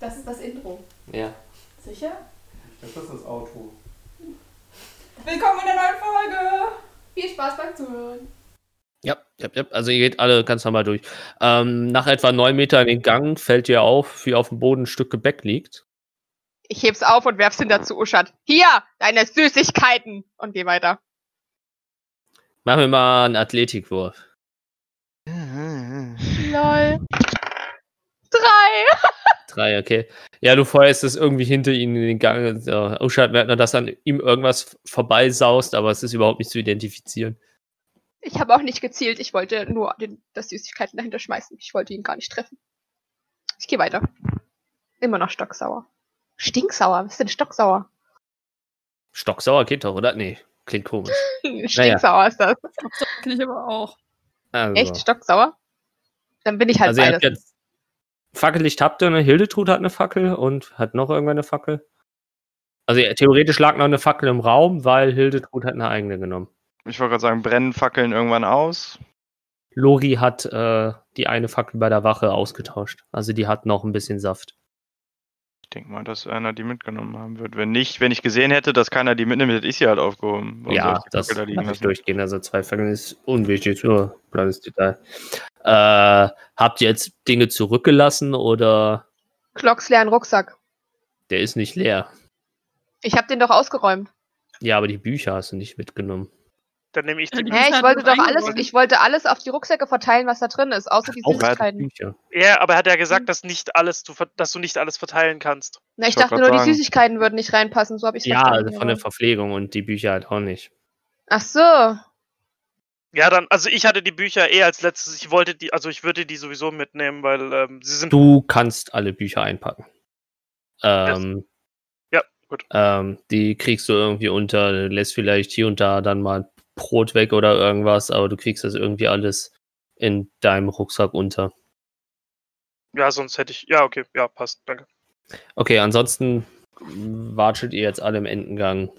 Das ist das Intro. Ja. Sicher? Das ist das Auto. Willkommen in der neuen Folge! Viel Spaß beim Zuhören. Ja, ja, ja, also ihr geht alle ganz normal durch. Ähm, nach etwa neun Metern in den Gang fällt ihr auf, wie auf dem Boden ein Stück Gebäck liegt. Ich heb's auf und werf's hinter zu Uschat. Hier, deine Süßigkeiten! Und geh weiter. Machen wir mal einen Athletikwurf. Lol. Drei! Drei, okay. Ja, du feuerst es irgendwie hinter ihnen in den Gang. So, Uschat merkt nur, dass an ihm irgendwas vorbeisaust, aber es ist überhaupt nicht zu identifizieren. Ich habe auch nicht gezielt, ich wollte nur den, das Süßigkeiten dahinter schmeißen. Ich wollte ihn gar nicht treffen. Ich gehe weiter. Immer noch stocksauer. Stinksauer, was ist denn stocksauer? Stocksauer geht doch, oder? Nee, klingt komisch. Stinksauer ist das. Kenn ich aber auch. Also. Echt stocksauer? Dann bin ich halt Also beides. Fackellicht habt ihr, ne? Hildetrud hat eine Fackel und hat noch irgendwann eine Fackel. Also ja, theoretisch lag noch eine Fackel im Raum, weil Hildetrud hat eine eigene genommen. Ich wollte gerade sagen, brennen Fackeln irgendwann aus. Lori hat äh, die eine Fackel bei der Wache ausgetauscht. Also die hat noch ein bisschen Saft. Ich denke mal, dass einer die mitgenommen haben wird. Wenn nicht, wenn ich gesehen hätte, dass keiner die mitnimmt, hätte ich sie halt aufgehoben. Warum ja, das da liegen lassen? durchgehen. Also zwei Fackeln ist unwichtig, nur ein kleines Detail. Äh, habt ihr jetzt Dinge zurückgelassen oder Glocks leeren Rucksack. der ist nicht leer? Ich habe den doch ausgeräumt. Ja, aber die Bücher hast du nicht mitgenommen. Dann nehme ich die Die Hä, ich hat wollte doch alles, ich wollte alles auf die Rucksäcke verteilen, was da drin ist, außer die Auch Süßigkeiten. Bücher. Ja, aber er hat ja gesagt, dass nicht alles du, dass du nicht alles verteilen kannst. Na, ich Ich dachte nur, die sagen. Süßigkeiten würden nicht reinpassen, so habe ich Ja, verstanden. also von der Verpflegung und die Bücher halt auch nicht. Ach so. Ja, dann, also ich hatte die Bücher eh als letztes. Ich wollte die, also ich würde die sowieso mitnehmen, weil ähm, sie sind. Du kannst alle Bücher einpacken. Ähm, Ja, gut. ähm, die kriegst du irgendwie unter, lässt vielleicht hier und da dann mal Brot weg oder irgendwas, aber du kriegst das irgendwie alles in deinem Rucksack unter. Ja, sonst hätte ich. Ja, okay, ja, passt. Danke. Okay, ansonsten watschelt ihr jetzt alle im Endengang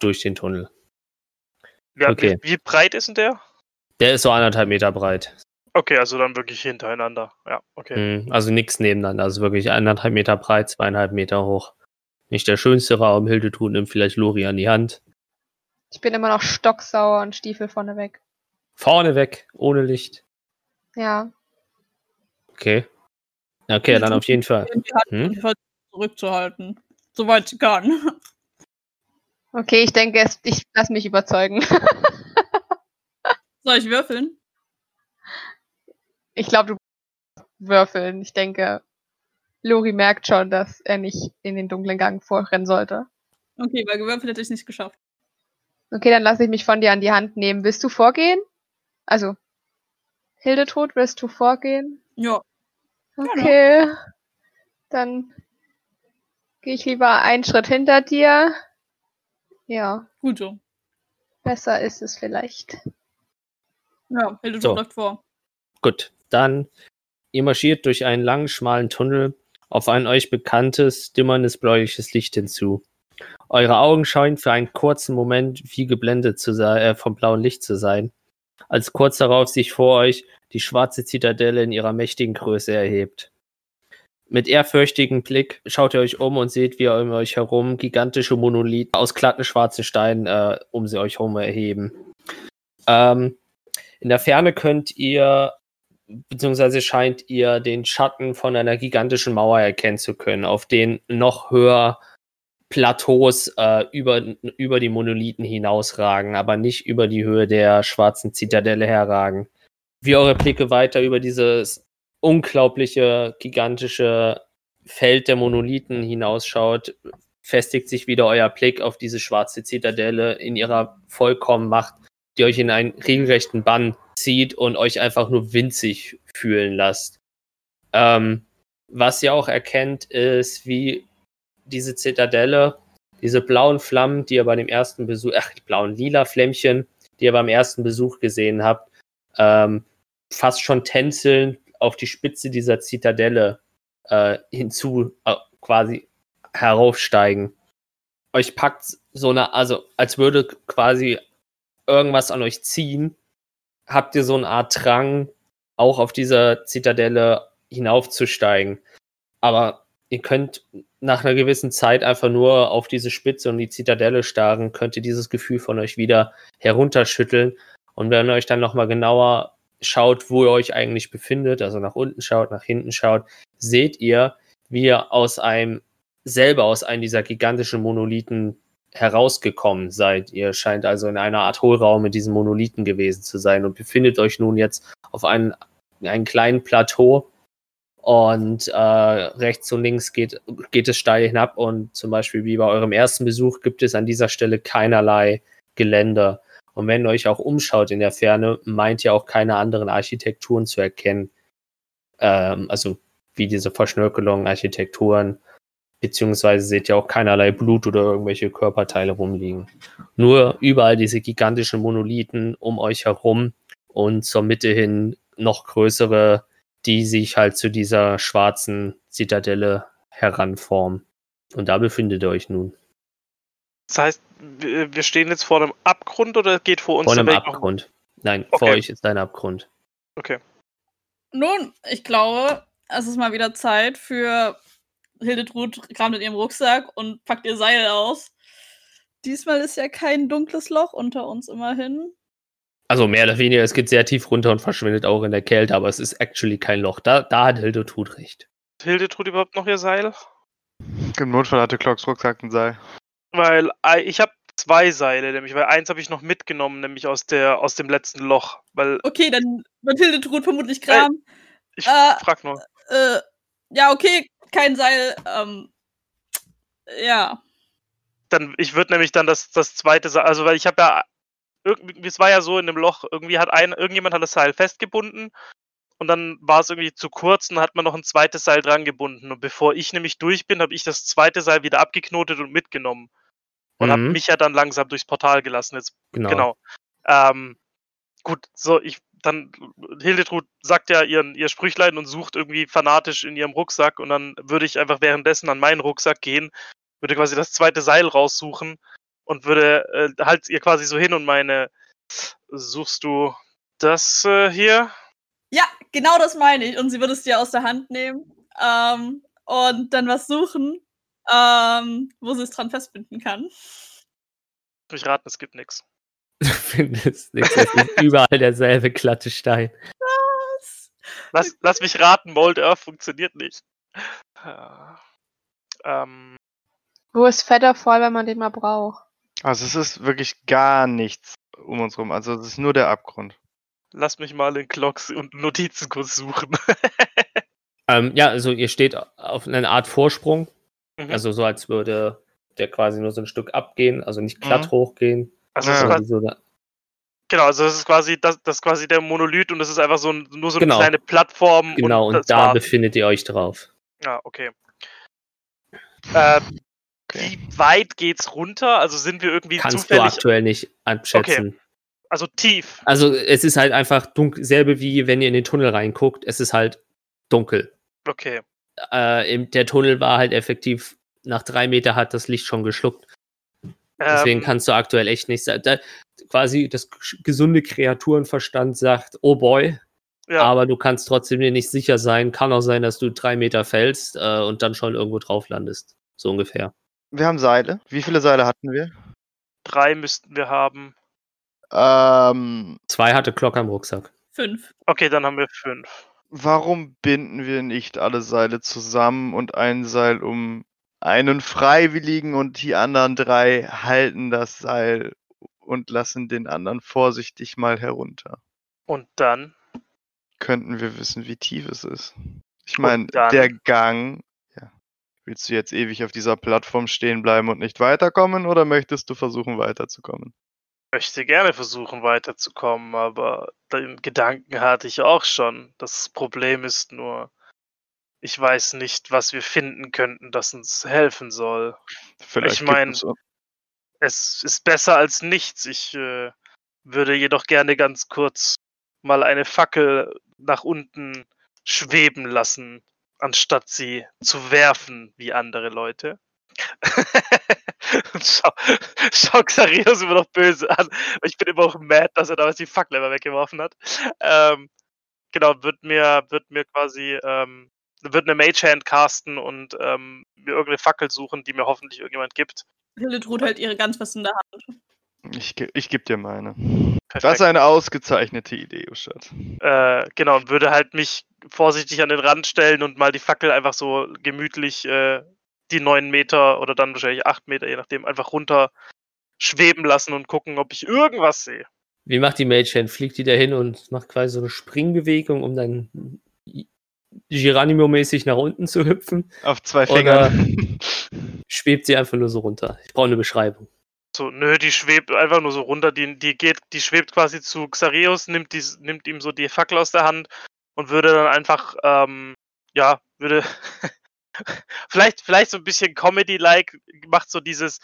durch den Tunnel. Ja, Okay. wie, wie breit ist denn der? Der ist so anderthalb Meter breit. Okay, also dann wirklich hintereinander. Ja, okay. Mhm, Also nichts nebeneinander, also wirklich anderthalb Meter breit, zweieinhalb Meter hoch. Nicht der schönste Raum, Hildetrud nimmt vielleicht Lori an die Hand. Ich bin immer noch stocksauer und Stiefel vorne weg. Vorne weg, ohne Licht. Ja. Okay. Okay, dann auf jeden Fall. Hm? hm? zurückzuhalten. Soweit sie kann. Okay, ich denke, es, ich lass mich überzeugen. Soll ich würfeln? Ich glaube, du würfeln. Ich denke, Lori merkt schon, dass er nicht in den dunklen Gang vorrennen sollte. Okay, weil gewürfelt hätte ich nicht geschafft. Okay, dann lasse ich mich von dir an die Hand nehmen. Willst du vorgehen? Also, Hildetrud, willst du vorgehen? Ja. Okay. Dann gehe ich lieber einen Schritt hinter dir. Ja, Gut so. besser ist es vielleicht. Ja, Hilde So. läuft vor. Gut, dann ihr marschiert durch einen langen, schmalen Tunnel auf ein euch bekanntes, dimmerndes bläuliches Licht hinzu. Eure Augen scheinen für einen kurzen Moment wie geblendet zu sein, äh, vom blauen Licht zu sein, als kurz darauf sich vor euch die schwarze Zitadelle in ihrer mächtigen Größe erhebt. Mit ehrfürchtigem Blick schaut ihr euch um und seht, wie um euch herum gigantische Monolithen aus glatten schwarzen Steinen äh, um sie euch herum erheben. Ähm, in der Ferne könnt ihr, beziehungsweise scheint ihr den Schatten von einer gigantischen Mauer erkennen zu können, auf denen noch höher Plateaus äh, über, über die Monolithen hinausragen, aber nicht über die Höhe der schwarzen Zitadelle herragen. Wie eure Blicke weiter über dieses unglaubliche, gigantische Feld der Monolithen hinausschaut, festigt sich wieder euer Blick auf diese schwarze Zitadelle in ihrer vollkommen Macht, die euch in einen regelrechten Bann zieht und euch einfach nur winzig fühlen lasst. Ähm, was ihr auch erkennt, ist, wie diese Zitadelle, diese blauen Flammen, die ihr bei dem ersten Besuch, ach, die blauen lila Flämmchen, die ihr beim ersten Besuch gesehen habt, ähm, fast schon tänzeln auf die Spitze dieser Zitadelle äh, hinzu, äh, quasi heraufsteigen. Euch packt so eine, also als würde quasi irgendwas an euch ziehen, habt ihr so eine Art Drang, auch auf dieser Zitadelle hinaufzusteigen. Aber ihr könnt nach einer gewissen Zeit einfach nur auf diese Spitze und die Zitadelle starren, könnt ihr dieses Gefühl von euch wieder herunterschütteln. Und wenn ihr euch dann nochmal genauer schaut, wo ihr euch eigentlich befindet, also nach unten schaut, nach hinten schaut, seht ihr, wie ihr aus einem, selber aus einem dieser gigantischen Monolithen herausgekommen seid. Ihr scheint also in einer Art Hohlraum mit diesen Monolithen gewesen zu sein und befindet euch nun jetzt auf einem, einem kleinen Plateau, und äh, rechts und links geht, geht es steil hinab und zum Beispiel wie bei eurem ersten Besuch gibt es an dieser Stelle keinerlei Geländer. Und wenn ihr euch auch umschaut in der Ferne, meint ihr auch keine anderen Architekturen zu erkennen. Ähm, also wie diese Verschnörkelungen, Architekturen, beziehungsweise seht ihr auch keinerlei Blut oder irgendwelche Körperteile rumliegen. Nur überall diese gigantischen Monolithen um euch herum und zur Mitte hin noch größere die sich halt zu dieser schwarzen Zitadelle heranformen. Und da befindet ihr euch nun. Das heißt, wir stehen jetzt vor einem Abgrund oder geht vor uns vor einem der Weg Abgrund? Nein, okay. vor euch ist ein Abgrund. Okay. Nun, ich glaube, es ist mal wieder Zeit für Hildetrud kramt in ihrem Rucksack und packt ihr Seil aus. Diesmal ist ja kein dunkles Loch unter uns immerhin. Also mehr oder weniger, es geht sehr tief runter und verschwindet auch in der Kälte, aber es ist actually kein Loch. Da, da hat Hildetrud recht. Hat Hildetrud überhaupt noch ihr Seil? Im Notfall hatte Clocks Rucksack ein Seil. Weil äh, ich habe zwei Seile, nämlich, weil eins habe ich noch mitgenommen, nämlich aus, der, aus dem letzten Loch. Weil okay, dann wird Hildetrud vermutlich Kram. Äh, ich äh, frag nur. Äh, ja, okay, kein Seil. Ähm, ja. Dann, ich würde nämlich dann das, das zweite Seil, also weil ich habe ja es war ja so in dem Loch, irgendwie hat ein, irgendjemand hat das Seil festgebunden und dann war es irgendwie zu kurz und dann hat man noch ein zweites Seil dran gebunden. Und bevor ich nämlich durch bin, habe ich das zweite Seil wieder abgeknotet und mitgenommen. Und mhm. habe mich ja dann langsam durchs Portal gelassen. Jetzt, genau. genau. Ähm, gut, so, ich, dann, Hildetrud sagt ja ihren, ihr Sprüchlein und sucht irgendwie fanatisch in ihrem Rucksack und dann würde ich einfach währenddessen an meinen Rucksack gehen, würde quasi das zweite Seil raussuchen und würde äh, halt ihr quasi so hin und meine, suchst du das äh, hier? Ja, genau das meine ich. Und sie würde es dir aus der Hand nehmen ähm, und dann was suchen, ähm, wo sie es dran festbinden kann. Ich rate, es gibt nichts. Du findest nichts. Es ist überall derselbe glatte Stein. Was? Lass, lass mich raten, Mold Earth funktioniert nicht. Ähm, Wo ist Featherfall, wenn man den mal braucht? Also es ist wirklich gar nichts um uns rum. Also es ist nur der Abgrund. Lass mich mal in Clocks und Notizen kurz suchen. ähm, ja, also ihr steht auf einer Art Vorsprung. Mhm. Also so als würde der quasi nur so ein Stück abgehen, also nicht glatt mhm. hochgehen. Also ja. quasi so genau, also das ist quasi das, das ist quasi der Monolith und das ist einfach so ein, nur so eine genau. kleine Plattform. Genau, und, und da war's. befindet ihr euch drauf. Ja, okay. Äh, Okay. Wie weit geht's runter? Also sind wir irgendwie Kannst zufällig... du aktuell nicht abschätzen. Okay. Also tief. Also es ist halt einfach dunkel, selbe wie wenn ihr in den Tunnel reinguckt, es ist halt dunkel. Okay. Äh, der Tunnel war halt effektiv, nach drei Meter hat das Licht schon geschluckt. Deswegen ähm, kannst du aktuell echt nicht sagen. Da, quasi das gesunde Kreaturenverstand sagt, oh boy, ja. aber du kannst trotzdem dir nicht sicher sein. Kann auch sein, dass du drei Meter fällst äh, und dann schon irgendwo drauf landest. So ungefähr. Wir haben Seile. Wie viele Seile hatten wir? Drei müssten wir haben. Ähm, Zwei hatte Glock am Rucksack. Fünf. Okay, dann haben wir fünf. Warum binden wir nicht alle Seile zusammen und ein Seil um einen Freiwilligen und die anderen drei halten das Seil und lassen den anderen vorsichtig mal herunter? Und dann? Könnten wir wissen, wie tief es ist. Ich meine, der Gang Willst du jetzt ewig auf dieser Plattform stehen bleiben und nicht weiterkommen oder möchtest du versuchen weiterzukommen? Ich möchte gerne versuchen weiterzukommen, aber den Gedanken hatte ich auch schon. Das Problem ist nur, ich weiß nicht, was wir finden könnten, das uns helfen soll. Vielleicht ich meine, es ist besser als nichts. Ich äh, würde jedoch gerne ganz kurz mal eine Fackel nach unten schweben lassen anstatt sie zu werfen wie andere Leute. schau, schau Xarios immer noch böse an. Ich bin immer auch mad, dass er damals die Fackel immer weggeworfen hat. Ähm, genau, wird mir, wird mir quasi ähm, würde eine Mage Hand casten und ähm, mir irgendeine Fackel suchen, die mir hoffentlich irgendjemand gibt. Hildetrud hält ihre ganz fest in der Hand. Ich, ich gebe dir meine. Das Perfekt. ist eine ausgezeichnete Idee, Uschat. Äh, genau, und würde halt mich vorsichtig an den Rand stellen und mal die Fackel einfach so gemütlich äh, die neun Meter oder dann wahrscheinlich acht Meter, je nachdem, einfach runter schweben lassen und gucken, ob ich irgendwas sehe. Wie macht die Hand? Fliegt die da hin und macht quasi so eine Springbewegung, um dann Geronimo-mäßig nach unten zu hüpfen? Auf zwei Oder- Fingern. Schwebt sie einfach nur so runter? Ich brauche eine Beschreibung. So, nö, die schwebt einfach nur so runter, die, die geht, die schwebt quasi zu Xareus, nimmt, die, nimmt ihm so die Fackel aus der Hand und würde dann einfach, ähm, ja, würde vielleicht, vielleicht so ein bisschen Comedy-like, macht so dieses,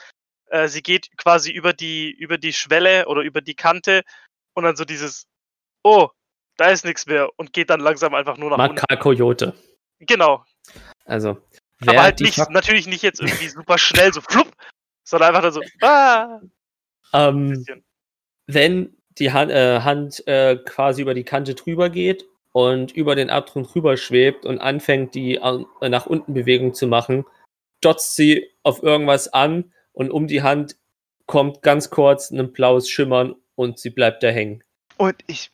äh, sie geht quasi über die, über die Schwelle oder über die Kante und dann so dieses, oh, da ist nichts mehr und geht dann langsam einfach nur nach unten. Makar Coyote. Genau. Also, Aber halt nicht, Fac- natürlich nicht jetzt irgendwie super schnell, so flupp, sondern einfach dann so, ah, ähm, wenn die Hand, äh, Hand äh, quasi über die Kante drüber geht und über den Abgrund drüber schwebt und anfängt, die äh, nach unten Bewegung zu machen, dotzt sie auf irgendwas an und um die Hand kommt ganz kurz ein blaues Schimmern und sie bleibt da hängen. Und ich,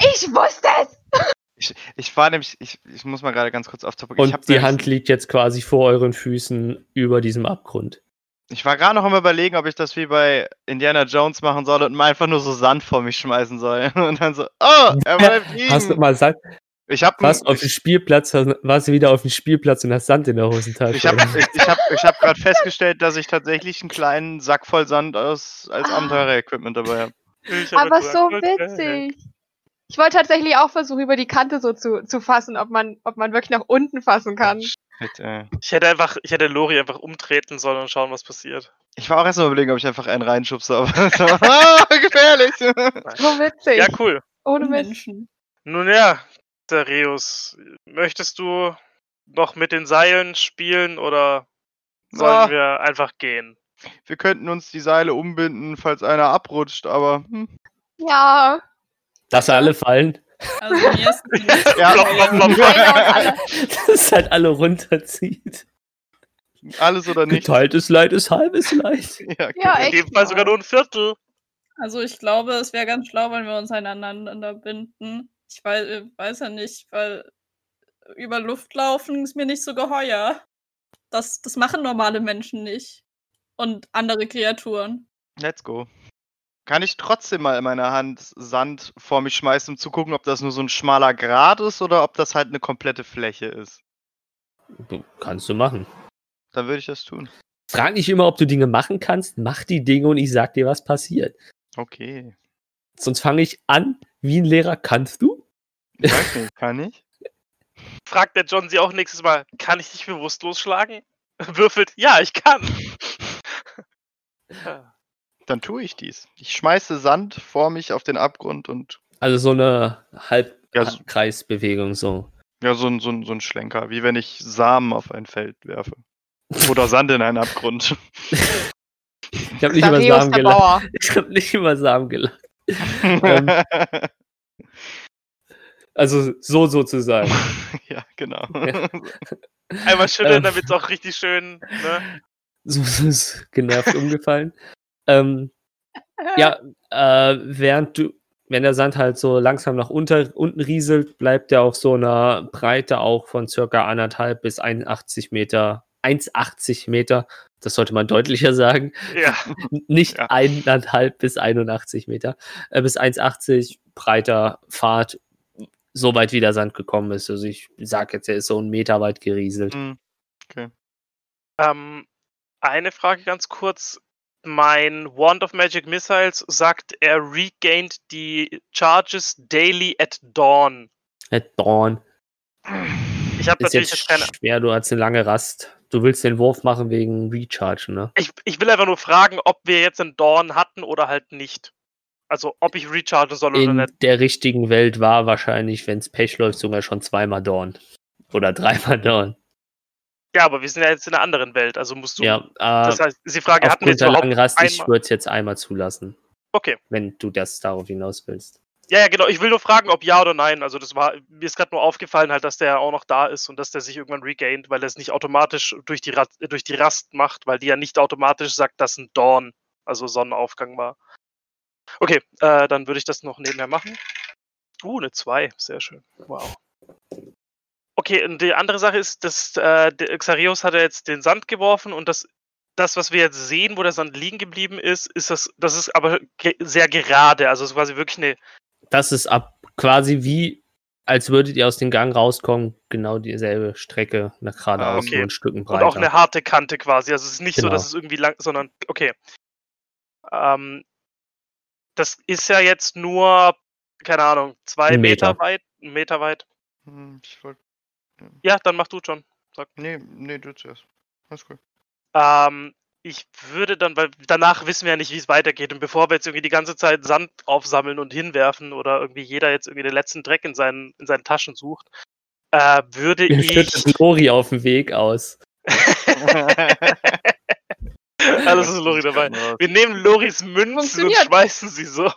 Ich wusste es! ich, ich war nämlich, ich, ich muss mal gerade ganz kurz auf Topic. Und die Hand liegt jetzt quasi vor euren Füßen über diesem Abgrund. Ich war gerade noch am überlegen, ob ich das wie bei Indiana Jones machen soll und mal einfach nur so Sand vor mich schmeißen soll. Und dann so, oh, er bleibt liegen. Hast du mal Sand, ich habe warst auf dem Spielplatz, hast- warst du wieder auf dem Spielplatz und hast Sand in der Hosentasche. ich habe ich, ich hab, ich hab gerade festgestellt, dass ich tatsächlich einen kleinen Sack voll Sand aus, als Ah. Abenteurer-Equipment dabei habe. Hab Aber so witzig. Ich wollte tatsächlich auch versuchen, über die Kante so zu, zu fassen, ob man, ob man wirklich nach unten fassen kann. Shit, ey. Ich hätte einfach, ich hätte Lori einfach umtreten sollen und schauen, was passiert. Ich war auch erst mal überlegen, ob ich einfach einen reinschubse, aber so, ah, gefährlich. So witzig. Ja, cool. Ohne. Menschen. Nun ja, Dareus, möchtest du noch mit den Seilen spielen oder sollen Ah. wir einfach gehen? Wir könnten uns die Seile umbinden, falls einer abrutscht, aber hm. Ja. Dass alle fallen, Also mir ist Ja. Einer und alle. dass es halt alle runterzieht. alles oder nichts. Geteiltes Leid ist halbes Leid. Ja, Ja, In dem Fall sogar nur ein Viertel. Also ich glaube, es wäre ganz schlau, wenn wir uns einander binden. Ich weiß, äh, weiß ja nicht, weil über Luft laufen ist mir nicht so geheuer. Das, das machen normale Menschen nicht. Und andere Kreaturen. Let's go. Kann ich trotzdem mal in meiner Hand Sand vor mich schmeißen, um zu gucken, ob das nur so ein schmaler Grat ist oder ob das halt eine komplette Fläche ist? Du, kannst du machen. Dann würde ich das tun. Frag nicht immer, ob du Dinge machen kannst. Mach die Dinge und ich sag dir, was passiert. Okay. Sonst fange ich an, wie ein Lehrer. Kannst du? Ich weiß nicht, kann ich? Fragt der John sie auch nächstes Mal, kann ich dich bewusstlos schlagen? Würfelt, ja, ich kann. Dann tue ich dies. Ich schmeiße Sand vor mich auf den Abgrund und Also so eine Ja, so- Halbkreisbewegung so. ja, so ein, so, ein, so ein Schlenker, wie wenn ich Samen auf ein Feld werfe. Oder Sand in einen Abgrund. Ich habe nicht über Dareus Samen der gelacht. Bauer. Ich habe nicht über Samen gelacht. Also so sozusagen. ja, genau. Einmal schütteln, Ähm. damit es auch richtig schön, ne? So ist genervt umgefallen. Ähm, ja, äh, während du, wenn der Sand halt so langsam nach unter, unten rieselt, bleibt er auf so einer Breite auch von circa anderthalb bis 81 Meter. 1,80 Meter, das sollte man deutlicher sagen. Ja. Nicht Ja. eineinhalb bis 81 Meter, äh, bis 1,80 breiter Pfad, so weit wie der Sand gekommen ist. Also ich sag jetzt, er ist so einen Meter weit gerieselt. Hm, Ähm, eine Frage ganz kurz. Mein Wand of Magic Missiles sagt, er regained die Charges daily at dawn. At Dawn. Ich habe natürlich jetzt keine. schwer, du hast eine lange Rast. Du willst den Wurf machen wegen Recharge, ne? Ich, ich will einfach nur fragen, ob wir jetzt einen Dawn hatten oder halt nicht. Also ob ich rechargen soll oder In nicht. der richtigen Welt war wahrscheinlich, wenn es Pech läuft, sogar schon zweimal Dawn. Oder dreimal Dawn. Ja, aber wir sind ja jetzt in einer anderen Welt, also musst du. Ja, äh, Das heißt, die Frage, hatten wir jetzt der langen Rast, ich würde es jetzt einmal zulassen, Okay, wenn du das darauf hinaus willst. Ja, ja, genau. Ich will nur fragen, ob ja oder nein. Also das war, mir ist gerade nur aufgefallen halt, dass der auch noch da ist und dass der sich irgendwann regained, weil er es nicht automatisch durch die, Rast, durch die Rast macht, weil die ja nicht automatisch sagt, dass ein Dawn, also Sonnenaufgang war. Okay, äh, dann würde ich das noch nebenher machen. Uh, eine 2. Sehr schön. Wow. Okay, und die andere Sache ist, dass äh, Xarios hat ja jetzt den Sand geworfen und das, das, was wir jetzt sehen, wo der Sand liegen geblieben ist, ist das, das ist aber ge sehr gerade. Also es ist quasi wirklich eine. Das ist ab quasi wie, als würdet ihr aus dem Gang rauskommen, genau dieselbe Strecke nach geradeaus, Ah, okay. ein Stücken Und breiter. auch eine harte Kante quasi. Also es ist nicht so, Genau. dass es irgendwie lang, sondern okay. Ähm, das ist ja jetzt nur, keine Ahnung, zwei Meter. Meter. weit, einen Meter weit. Hm, Ich wollte. Ja, dann mach du schon. Nee, nee, du zuerst. Alles gut. Ähm, ich würde dann, weil danach wissen wir ja nicht, wie es weitergeht. Und bevor wir jetzt irgendwie die ganze Zeit Sand aufsammeln und hinwerfen oder irgendwie jeder jetzt irgendwie den letzten Dreck in seinen, in seinen Taschen sucht, äh, würde Ihr ich. schüttet Lori auf dem Weg aus. Alles ist Lori dabei. Wir nehmen Loris Münzen und schmeißen sie so.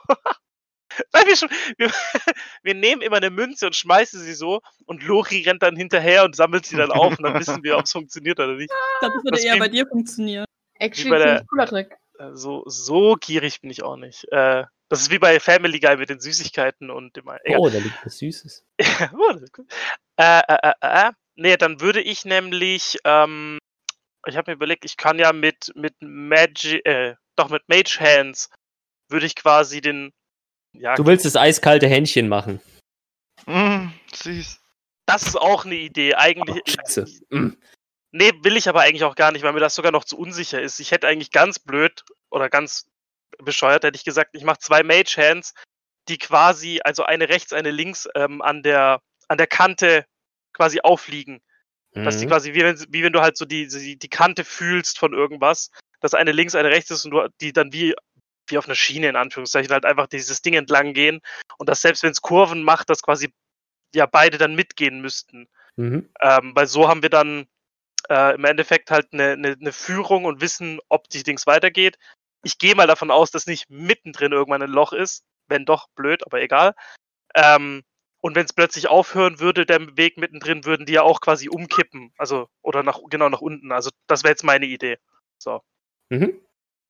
Nein, wir, sch- wir, wir nehmen immer eine Münze und schmeißen sie so und Lori rennt dann hinterher und sammelt sie dann auf und dann wissen wir, ob es funktioniert oder nicht. Ich glaube, das würde Das eher wie- bei dir funktionieren. Actually, bei der- ziemlich cooler Trick. Äh, So, so gierig bin ich auch nicht. Äh, das ist wie bei Family Guy mit den Süßigkeiten und immer. Egal. Oh, da liegt was Süßes. Oh, das ist cool. äh, äh, äh, äh. Nee, dann würde ich nämlich, ähm, ich habe mir überlegt, ich kann ja mit, mit Magic, äh, doch mit Mage Hands würde ich quasi den, ja, Du willst das eiskalte Händchen machen. Mm, süß. das ist auch eine Idee. Eigentlich, Oh, scheiße. Mm. nee, will ich aber eigentlich auch gar nicht, weil mir das sogar noch zu unsicher ist. Ich hätte eigentlich ganz blöd oder ganz bescheuert, hätte ich gesagt, ich mache zwei Mage Hands, die quasi, also eine rechts, eine links, ähm, an der, an der Kante quasi aufliegen. Dass die Mhm. quasi, wie wenn, wie wenn du halt so die, die, die Kante fühlst von irgendwas, dass eine links, eine rechts ist und du die dann wie, wie auf einer Schiene in Anführungszeichen halt einfach dieses Ding entlang gehen und dass selbst wenn es Kurven macht, dass quasi ja beide dann mitgehen müssten. Mhm. Ähm, weil so haben wir dann äh, im Endeffekt halt eine, eine, eine Führung und wissen, ob die Dings weitergeht. Ich gehe mal davon aus, dass nicht mittendrin irgendwann ein Loch ist. Wenn doch, blöd, aber egal. Ähm, und wenn es plötzlich aufhören würde, der Weg mittendrin, würden die ja auch quasi umkippen. Also, oder nach, genau nach unten. Also, das wäre jetzt meine Idee. So. Mhm.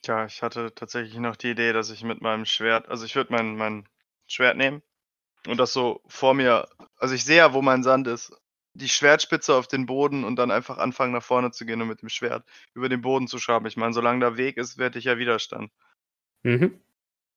Ja, ich hatte tatsächlich noch die Idee, dass ich mit meinem Schwert, also ich würde mein, mein Schwert nehmen und das so vor mir, also ich sehe ja, wo mein Sand ist, die Schwertspitze auf den Boden und dann einfach anfangen nach vorne zu gehen und mit dem Schwert über den Boden zu schaben. Ich meine, solange da Weg ist, werde ich ja Widerstand. Mhm.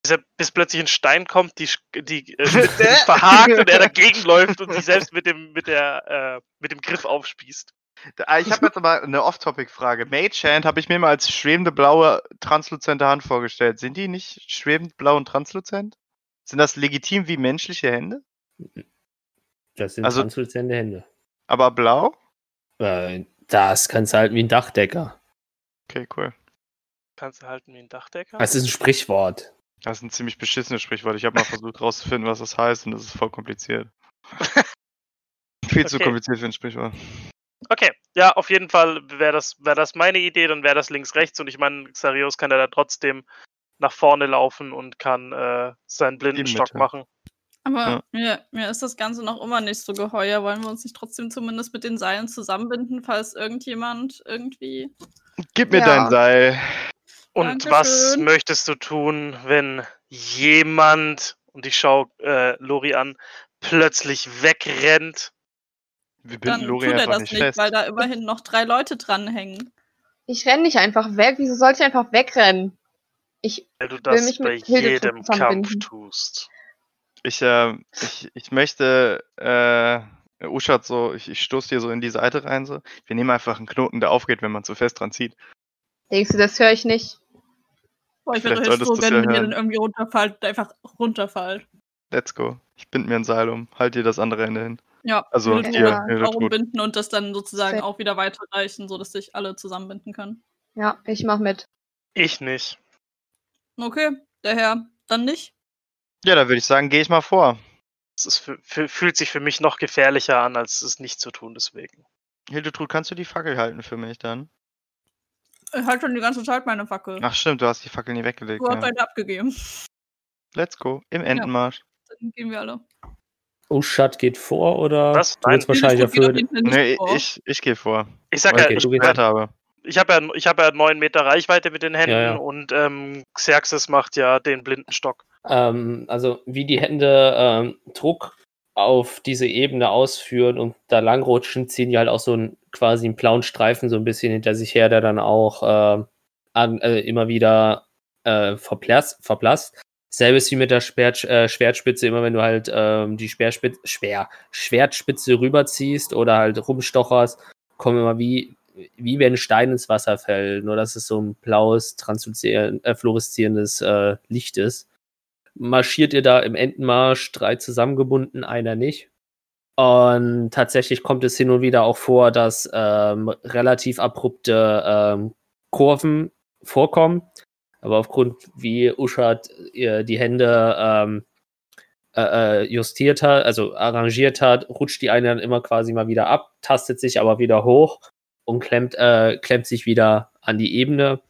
Bis, er, bis plötzlich ein Stein kommt, die, die äh, verhakt und er dagegen läuft und sich selbst mit dem, mit der, äh, mit dem Griff aufspießt. Da- Ich habe jetzt aber eine Off-Topic-Frage. Mage Hand habe ich mir mal als schwebende blaue, transluzente Hand vorgestellt. Sind die nicht schwebend blau und transluzent? Sind das legitim wie menschliche Hände? Das sind Also- transluzente Hände. Aber blau? Äh, das kannst du halten wie ein Dachdecker. Okay, cool. Kannst du halten wie ein Dachdecker? Das ist ein Sprichwort. Das ist ein ziemlich beschissenes Sprichwort. Ich habe mal versucht rauszufinden, was das heißt und das ist voll kompliziert. Viel zu Okay. kompliziert für ein Sprichwort. Okay, ja, auf jeden Fall wäre das, wär das meine Idee, dann wäre das links-rechts und ich meine, Xarios kann ja da trotzdem nach vorne laufen und kann äh, seinen Blindenstock machen. Aber Ja. mir, mir ist das Ganze noch immer nicht so geheuer. Wollen wir uns nicht trotzdem zumindest mit den Seilen zusammenbinden, falls irgendjemand irgendwie. Gib mir Ja. dein Seil. Und Dankeschön. was möchtest du tun, wenn jemand, und ich schaue äh, Lori an, plötzlich wegrennt? Wir Dann binden Lori tut er das nicht fest. weil da immerhin noch drei Leute dranhängen. Ich renne nicht einfach weg. Wieso sollte ich einfach wegrennen? Ich, Weil du will das mich bei jedem Kampf tust. Ich, äh, ich, ich möchte, äh, Uschat so, ich, ich stoße dir so in die Seite rein, so. Wir nehmen einfach einen Knoten, der aufgeht, wenn man zu fest dran zieht. denkst du, das höre ich nicht? Boah, ich wäre solltest froh, du's wenn ja hören. dann irgendwie runterfallt, einfach runterfallt. Let's go. Ich bind mir ein Seil um. Halt dir das andere Ende hin. Ja, Also, Hildetrud hier, auch Hildetrud. umbinden und das dann sozusagen auch wieder weiterreichen, sodass sich alle zusammenbinden können. Ja, ich mach mit. Ich nicht. Okay, der Herr, dann nicht. Ja, da würde ich sagen, gehe ich mal vor. Es fühlt sich für mich noch gefährlicher an, als es nicht zu tun, deswegen. Hildetrud, kannst du die Fackel halten für mich dann? Ich halte schon die ganze Zeit meine Fackel. Ach stimmt, du hast die Fackel nie weggelegt. du hast Ja. eine abgegeben. Let's go. Im Entenmarsch. dann gehen wir alle. Uschat geht vor oder Was? du Nein. wahrscheinlich auf nicht Nee, ich, ich gehe vor. Ich sag Okay, ja, ich, gehst Wert habe. ich habe ja, ich hab ja neun Meter Reichweite mit den Händen Ja, ja. und ähm, Xerxes macht ja den blinden Stock. Ähm, also wie die Hände ähm, Druck auf diese Ebene ausführen und da langrutschen, ziehen die halt auch so einen quasi einen blauen Streifen so ein bisschen hinter sich her, der dann auch äh, an, äh, immer wieder äh, verblasst, verblasst. Selbes wie mit der Schwert, äh, Schwertspitze, immer wenn du halt ähm, die Speerspitze, Schwer, Schwertspitze rüberziehst oder halt rumstocherst, kommen immer wie, wie wenn ein Stein ins Wasser fällt. Nur dass es so ein blaues, äh, fluoreszierendes äh, Licht ist marschiert ihr da im Entenmarsch, drei zusammengebunden, einer nicht. Und tatsächlich kommt es hin und wieder auch vor, dass ähm, relativ abrupte ähm, Kurven vorkommen. Aber aufgrund, wie Uschat ihr die Hände ähm, äh, äh, justiert hat, also arrangiert hat, rutscht die eine dann immer quasi mal wieder ab, tastet sich aber wieder hoch und klemmt, äh, klemmt sich wieder an die Ebene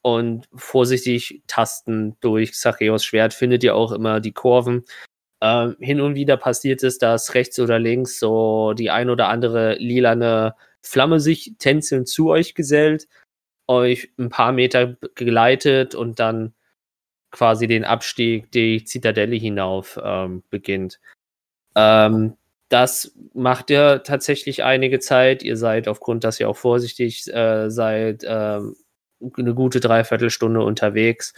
und vorsichtig tasten durch Xacheos Schwert findet ihr auch immer die Kurven. Ähm, hin und wieder passiert es, dass rechts oder links so die ein oder andere lilane Flamme sich tänzelnd zu euch gesellt, euch ein paar Meter geleitet und dann quasi den Abstieg die Zitadelle hinauf ähm, beginnt. Ähm, das macht ihr tatsächlich einige Zeit. Ihr seid aufgrund, dass ihr auch vorsichtig äh, seid, ähm, eine gute Dreiviertelstunde unterwegs,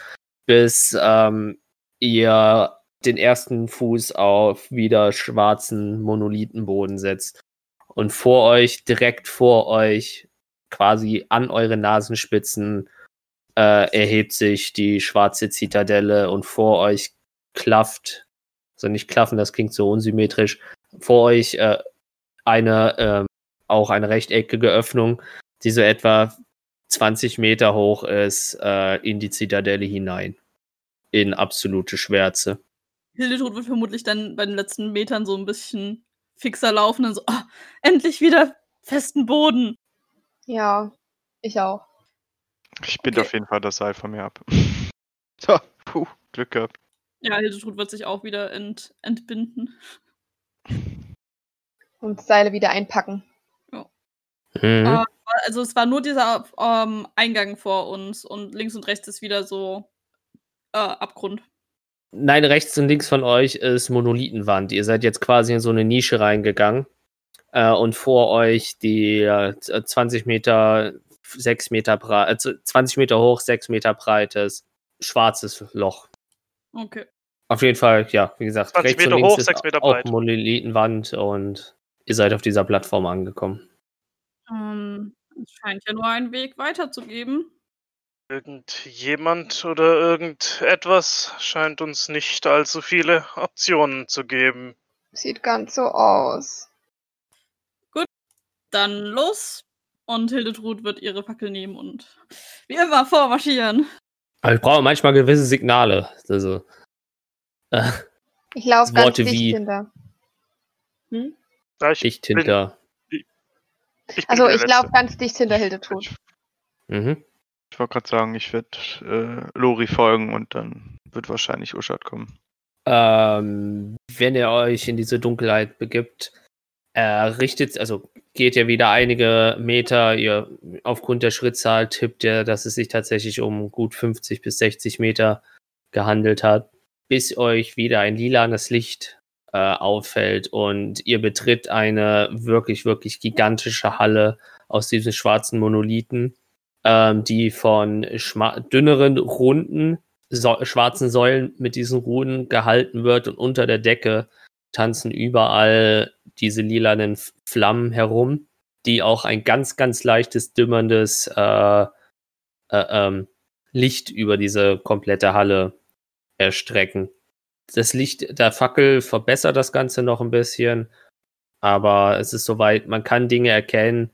bis ähm, ihr den ersten Fuß auf wieder schwarzen Monolithenboden setzt. Und vor euch, direkt vor euch, quasi an eure Nasenspitzen, äh, erhebt sich die schwarze Zitadelle und vor euch klafft, also nicht klaffen, das klingt so unsymmetrisch, vor euch äh, eine, äh, auch eine rechteckige Öffnung, die so etwa 20 Meter hoch ist, äh, in die Zitadelle hinein. In absolute Schwärze. Hildetrud wird vermutlich dann bei den letzten Metern so ein bisschen fixer laufen und so, ah, endlich wieder festen Boden. Ja, ich auch. Ich bind Okay. auf jeden Fall das Seil von mir ab. So, puh, Glück gehabt. Ja, Hildetrud wird sich auch wieder ent entbinden. Und Seile wieder einpacken. Mhm. Ah. Also es war nur dieser ähm, Eingang vor uns und links und rechts ist wieder so äh, Abgrund. Nein, rechts und links von euch ist Monolithenwand. Ihr seid jetzt quasi in so eine Nische reingegangen. Äh, und vor euch die äh, 20 Meter, 6 Meter breit, äh, 20 Meter hoch, 6 Meter breites, schwarzes Loch. Okay. Auf jeden Fall, ja, wie gesagt, 20 rechts Meter und links hoch, ist 6 Meter auch breit. Monolithenwand und ihr seid auf dieser Plattform angekommen. Ähm, es scheint ja nur einen Weg weiterzugeben. Irgendjemand oder irgendetwas scheint uns nicht allzu viele Optionen zu geben. Sieht ganz so aus. Dann los. Und Hildetrud wird ihre Fackel nehmen und wie immer vormarschieren. Aber ich brauche manchmal gewisse Signale. Also, äh, Ich laufe ganz Worte dicht wie- hinter. Hm? Ich dicht bin- hinter. ich Also ich laufe ganz dicht hinter Hildetrud. Ich, Mhm. ich wollte gerade sagen, ich werde äh, Lori folgen und dann wird wahrscheinlich Uschat kommen. Ähm, wenn ihr euch in diese Dunkelheit begibt, äh, richtet, also geht ihr wieder einige Meter, ihr aufgrund der Schrittzahl tippt ihr, dass es sich tatsächlich um gut 50 bis 60 Meter gehandelt hat, bis euch wieder ein lilanes Licht äh, auffällt und ihr betritt eine wirklich, wirklich gigantische Halle aus diesen schwarzen Monolithen, ähm, die von dünneren, runden, so schwarzen Säulen mit diesen Runen gehalten wird und unter der Decke tanzen überall diese lilanen Flammen herum, die auch ein ganz, ganz leichtes, dümmerndes äh, äh, ähm, Licht über diese komplette Halle erstrecken. Das Licht der Fackel verbessert das Ganze noch ein bisschen, aber es ist soweit, man kann Dinge erkennen,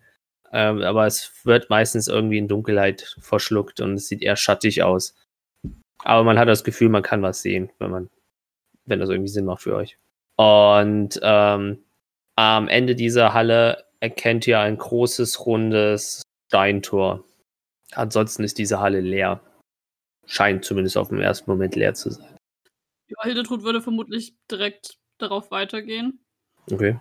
ähm, aber es wird meistens irgendwie in Dunkelheit verschluckt und es sieht eher schattig aus. Aber man hat das Gefühl, man kann was sehen, wenn man, wenn das irgendwie Sinn macht für euch. Und ähm, am Ende dieser Halle erkennt ihr ein großes, rundes Steintor. Ansonsten ist diese Halle leer. Scheint zumindest auf den ersten Moment leer zu sein. Ja, Hildetrud würde vermutlich direkt darauf weitergehen. Okay.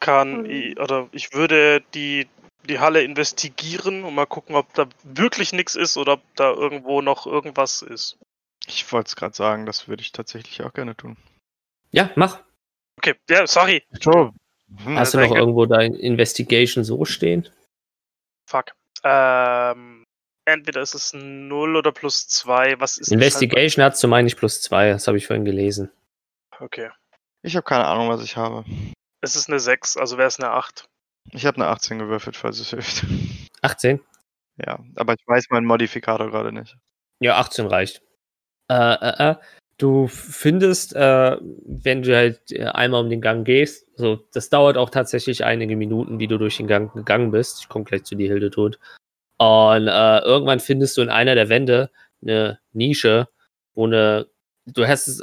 Kann Mhm. oder ich würde die, die Halle investigieren und mal gucken, ob da wirklich nichts ist oder ob da irgendwo noch irgendwas ist. Ich wollte es gerade sagen, das würde ich tatsächlich auch gerne tun. Ja, mach. Okay, ja, sorry. So. Hm, Hast du noch irgendwo dein Investigation so stehen? Fuck. Ähm, entweder ist es 0 oder plus 2. Was ist Investigation hat zu meine ich plus zwei, das habe ich vorhin gelesen. Okay. ich habe keine Ahnung, was ich habe. Es ist eine 6, also wäre es eine 8. Ich habe eine 18 gewürfelt, falls es hilft. 18? Ja, aber ich weiß meinen Modifikator gerade nicht. Ja, 18 reicht. Äh, äh, äh. Du findest, äh, wenn du halt äh, einmal um den Gang gehst, so, das dauert auch tatsächlich einige Minuten, die du durch den Gang gegangen bist. Ich komme gleich zu dir, Hildetod. Und äh, irgendwann findest du in einer der Wände eine Nische, wo eine, du hast es,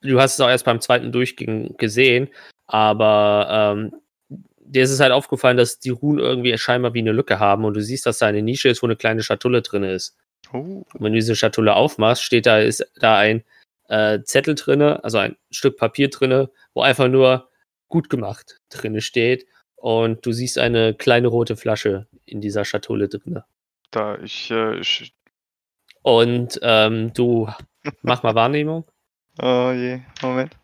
du hast es auch erst beim zweiten Durchgang gesehen, aber ähm, dir ist es halt aufgefallen, dass die Runen irgendwie scheinbar wie eine Lücke haben und du siehst, dass da eine Nische ist, wo eine kleine Schatulle drin ist. Oh, Und wenn du diese Schatulle aufmachst, steht da, ist da ein äh, Zettel drinne, also ein Stück Papier drinne, wo einfach nur gut gemacht drinne steht. Und du siehst eine kleine rote Flasche in dieser Schatulle drinne. da ich, äh, ich Und ähm, du mach mal Wahrnehmung. Oh je, Moment.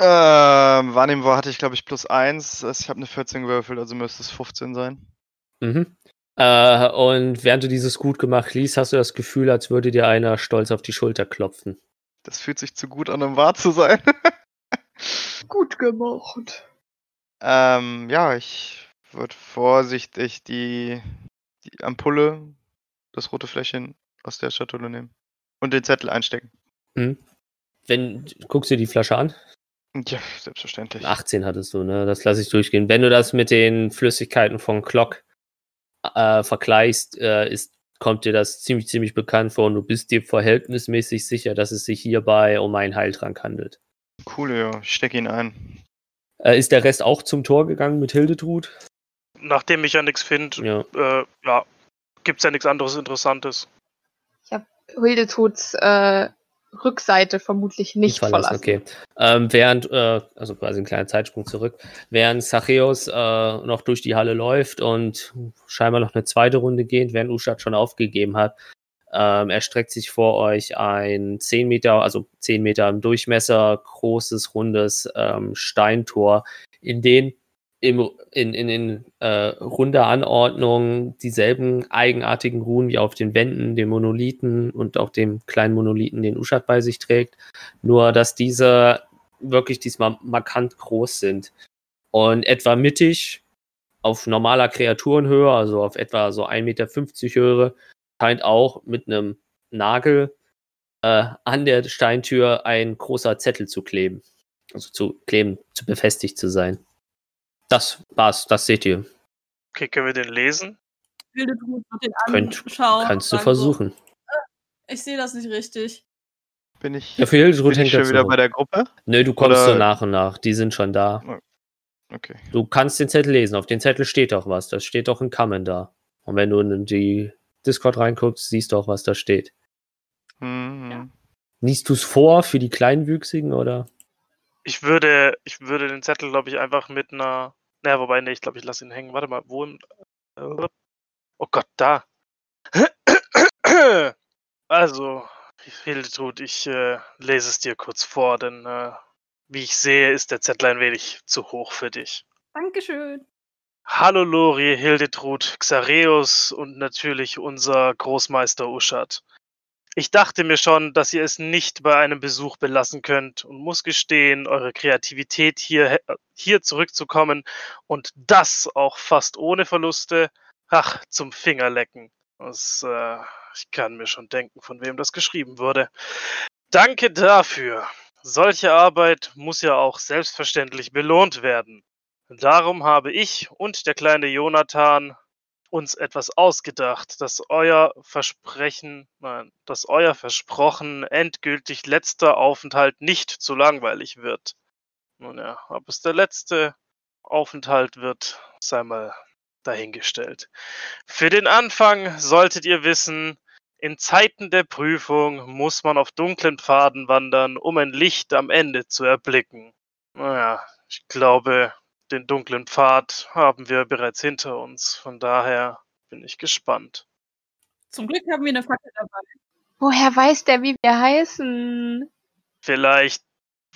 Ähm, Wahrnehmen war hatte ich, glaube ich, plus 1. Ich habe eine 14 gewürfelt, also müsste es 15 sein. Mhm. Äh, und während du dieses gut gemacht liest, hast du das Gefühl, als würde dir einer stolz auf die Schulter klopfen. Das fühlt sich zu gut an, um wahr zu sein. Gut gemacht. ähm, ja, ich würde vorsichtig die, die Ampulle, das rote Fläschchen aus der Schatulle nehmen. Und den Zettel einstecken. Mhm. Wenn, guckst du die Flasche an? Ja, selbstverständlich. 18 hattest du, ne? Das lasse ich durchgehen. Wenn du das mit den Flüssigkeiten von Glock äh, vergleichst, äh, ist, kommt dir das ziemlich, ziemlich bekannt vor und du bist dir verhältnismäßig sicher, dass es sich hierbei um einen Heiltrank handelt. Cool, ja. Ich stecke ihn ein. Äh, ist der Rest auch zum Tor gegangen mit Hildetrud? Nachdem ich ja nichts finde, Ja. äh, ja, gibt's ja nichts anderes Interessantes. Ich habe Hildetuts äh, Rückseite vermutlich nicht verlassen. Okay. Ähm, während, äh, also quasi ein kleiner Zeitsprung zurück, während Zachäus äh, noch durch die Halle läuft und scheinbar noch eine zweite Runde geht, während Uschat schon aufgegeben hat, ähm, erstreckt sich vor euch ein 10 Meter, also 10 Meter im Durchmesser, großes, rundes ähm, Steintor, in den im, in, in, in äh, runder Anordnung dieselben eigenartigen Runen wie auf den Wänden, den Monolithen und auch dem kleinen Monolithen, den Uschat bei sich trägt. Nur, dass diese wirklich diesmal markant groß sind. Und etwa mittig auf normaler Kreaturenhöhe, also auf etwa so 1,50 Meter Höhe, scheint auch mit einem Nagel äh, an der Steintür ein großer Zettel zu kleben. Also zu kleben, zu befestigt zu sein. Das war's, das seht ihr. Okay, können wir den lesen? Wird den Könnt- anschauen. Kannst du versuchen. So, ich sehe das nicht richtig. Bin ich, Ja, für bin ich hängt schon das wieder bei der Gruppe? Nö, du kommst Oder- so nach und nach. Die sind schon da. Okay. Du kannst den Zettel lesen. Auf dem Zettel steht doch was. Das steht doch in Kamen da. Und wenn du in die Discord reinguckst, siehst du auch, was da steht. Mhm. Ja. Liest du es vor für die Kleinwüchsigen oder? Ich würde, ich würde den Zettel, glaube ich, einfach mit einer. Naja, wobei, nee, ich glaube, ich lasse ihn hängen. Warte mal, wo im. äh, Oh Gott, da. Also, Hildetrud, ich äh, lese es dir kurz vor, denn äh, wie ich sehe, ist der Zettel ein wenig zu hoch für dich. Dankeschön. Hallo Lori, Hildetrud, Xareus und natürlich unser Großmeister Uschat. Ich dachte mir schon, dass ihr es nicht bei einem Besuch belassen könnt und muss gestehen, eure Kreativität hier, hier zurückzukommen und das auch fast ohne Verluste, ach, zum Fingerlecken. Das, äh, ich kann mir schon denken, von wem das geschrieben wurde. Danke dafür. Solche Arbeit muss ja auch selbstverständlich belohnt werden. Darum habe ich und der kleine Jonathan uns etwas ausgedacht, dass euer Versprechen, nein, dass euer versprochen endgültig letzter Aufenthalt nicht zu langweilig wird. Nun ja, ob es der letzte Aufenthalt wird, sei mal dahingestellt. Für den Anfang solltet ihr wissen, In Zeiten der Prüfung muss man auf dunklen Pfaden wandern, um ein Licht am Ende zu erblicken. Naja, ich glaube, den dunklen Pfad haben wir bereits hinter uns. Von daher bin ich gespannt. Zum Glück haben wir eine Fackel dabei. Woher weiß der, wie wir heißen? Vielleicht,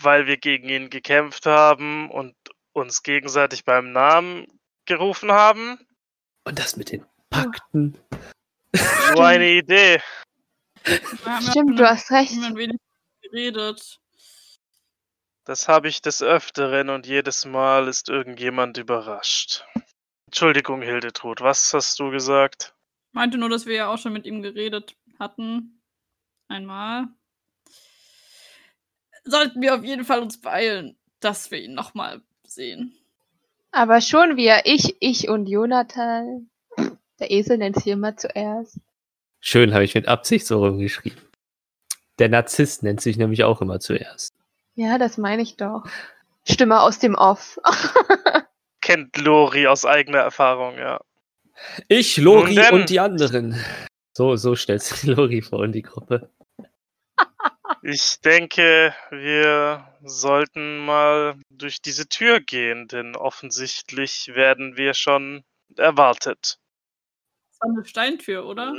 weil wir gegen ihn gekämpft haben und uns gegenseitig beim Namen gerufen haben? Und das mit den Pakten. Nur eine Idee. Wir haben Stimmt, du hast recht. ein wenig geredet. Das habe ich des Öfteren und jedes Mal ist irgendjemand überrascht. Entschuldigung, Hildetrud, was hast du gesagt? Meinte nur, dass wir ja auch schon mit ihm geredet hatten. Einmal. Sollten wir auf jeden Fall uns beeilen, dass wir ihn nochmal sehen. Aber schon wir, ich, ich und Jonathan. Der Esel nennt sich immer zuerst. Schön, habe ich mit Absicht so rumgeschrieben. Der Narzisst nennt sich nämlich auch immer zuerst. Ja, das meine ich doch. Stimme aus dem Off. Kennt Lori aus eigener Erfahrung, ja. Ich, Lori denn. und die anderen. So, so stellt sich Lori vor in die Gruppe. Ich denke, wir sollten mal durch diese Tür gehen, denn offensichtlich werden wir schon erwartet. Das war eine Steintür, oder?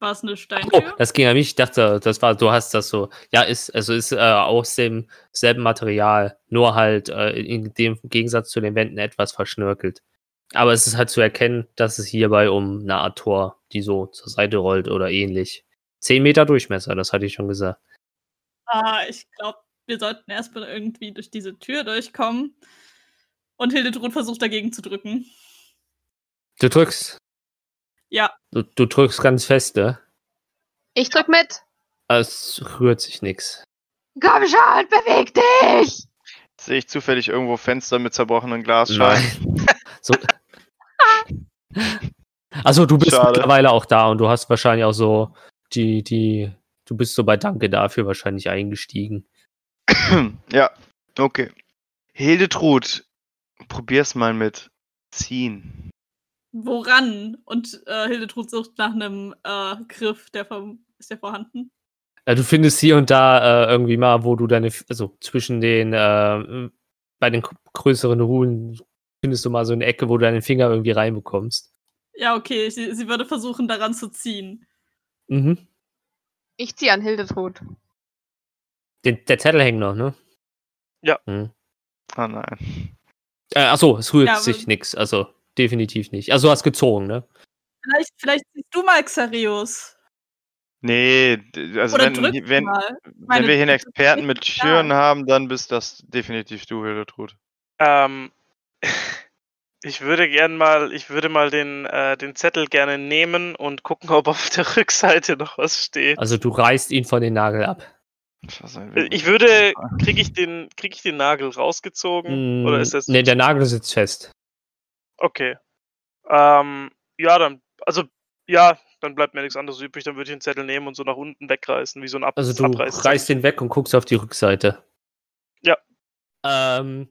War es eine Oh, Steintür? das ging an mich. Ich dachte, das war, du hast das so. Ja, ist, also ist äh, aus dem selben Material, nur halt äh, in dem Gegensatz zu den Wänden etwas verschnörkelt. Aber es ist halt zu erkennen, dass es hierbei um eine Art Tor, die so zur Seite rollt oder ähnlich. Zehn Meter Durchmesser, das hatte ich schon gesagt. Ah, ich glaube, wir sollten erstmal irgendwie durch diese Tür durchkommen. Und Hildetrud versucht dagegen zu drücken. Du drückst. Ja, Du, du drückst ganz fest, ne? Ich drück mit. Es rührt sich nichts. Komm schon, beweg dich! Sehe ich zufällig irgendwo Fenster mit zerbrochenen Glasscheiben? So. Also du bist Schade. mittlerweile auch da und du hast wahrscheinlich auch so die, die, du bist so bei Danke dafür wahrscheinlich eingestiegen. ja, okay. Hildetrud, probier's mal mit ziehen. Woran? Und äh, Hildetrud sucht nach einem äh, Griff, der vom, ist der vorhanden? Äh, du findest hier und da äh, irgendwie mal, wo du deine, also zwischen den, äh, bei den gr- größeren Ruhen findest du mal so eine Ecke, wo du deinen Finger irgendwie reinbekommst. Ja, okay, sie, sie würde versuchen, daran zu ziehen. Mhm. Ich zieh an Hildetrud. Den, der Zettel hängt noch, ne? Ja. Mhm. Ah nein. Äh, achso, es rührt Ja, sich nix, also definitiv nicht. Also du hast gezogen, ne? Vielleicht, vielleicht siehst du mal Xarius. Nee, also Oder wenn, wenn, wenn wir hier einen Experten mit Ja. Türen haben, dann bist das definitiv du, Hildetrud. Ähm, ich würde gern mal, ich würde mal den, äh, den Zettel gerne nehmen und gucken, ob auf der Rückseite noch was steht. Also du reißt ihn von den Nagel ab. Äh, Ich würde, kriege ich den, kriege ich den Nagel rausgezogen? Oder ist das? Ne, der Nagel sitzt fest. Okay. Ähm, ja, dann, also, ja, dann bleibt mir nichts anderes übrig. Dann würde ich den Zettel nehmen und so nach unten wegreißen, wie so ein Ab Also du Abreißzettel. reißt den weg und guckst auf die Rückseite. Ja. Ähm,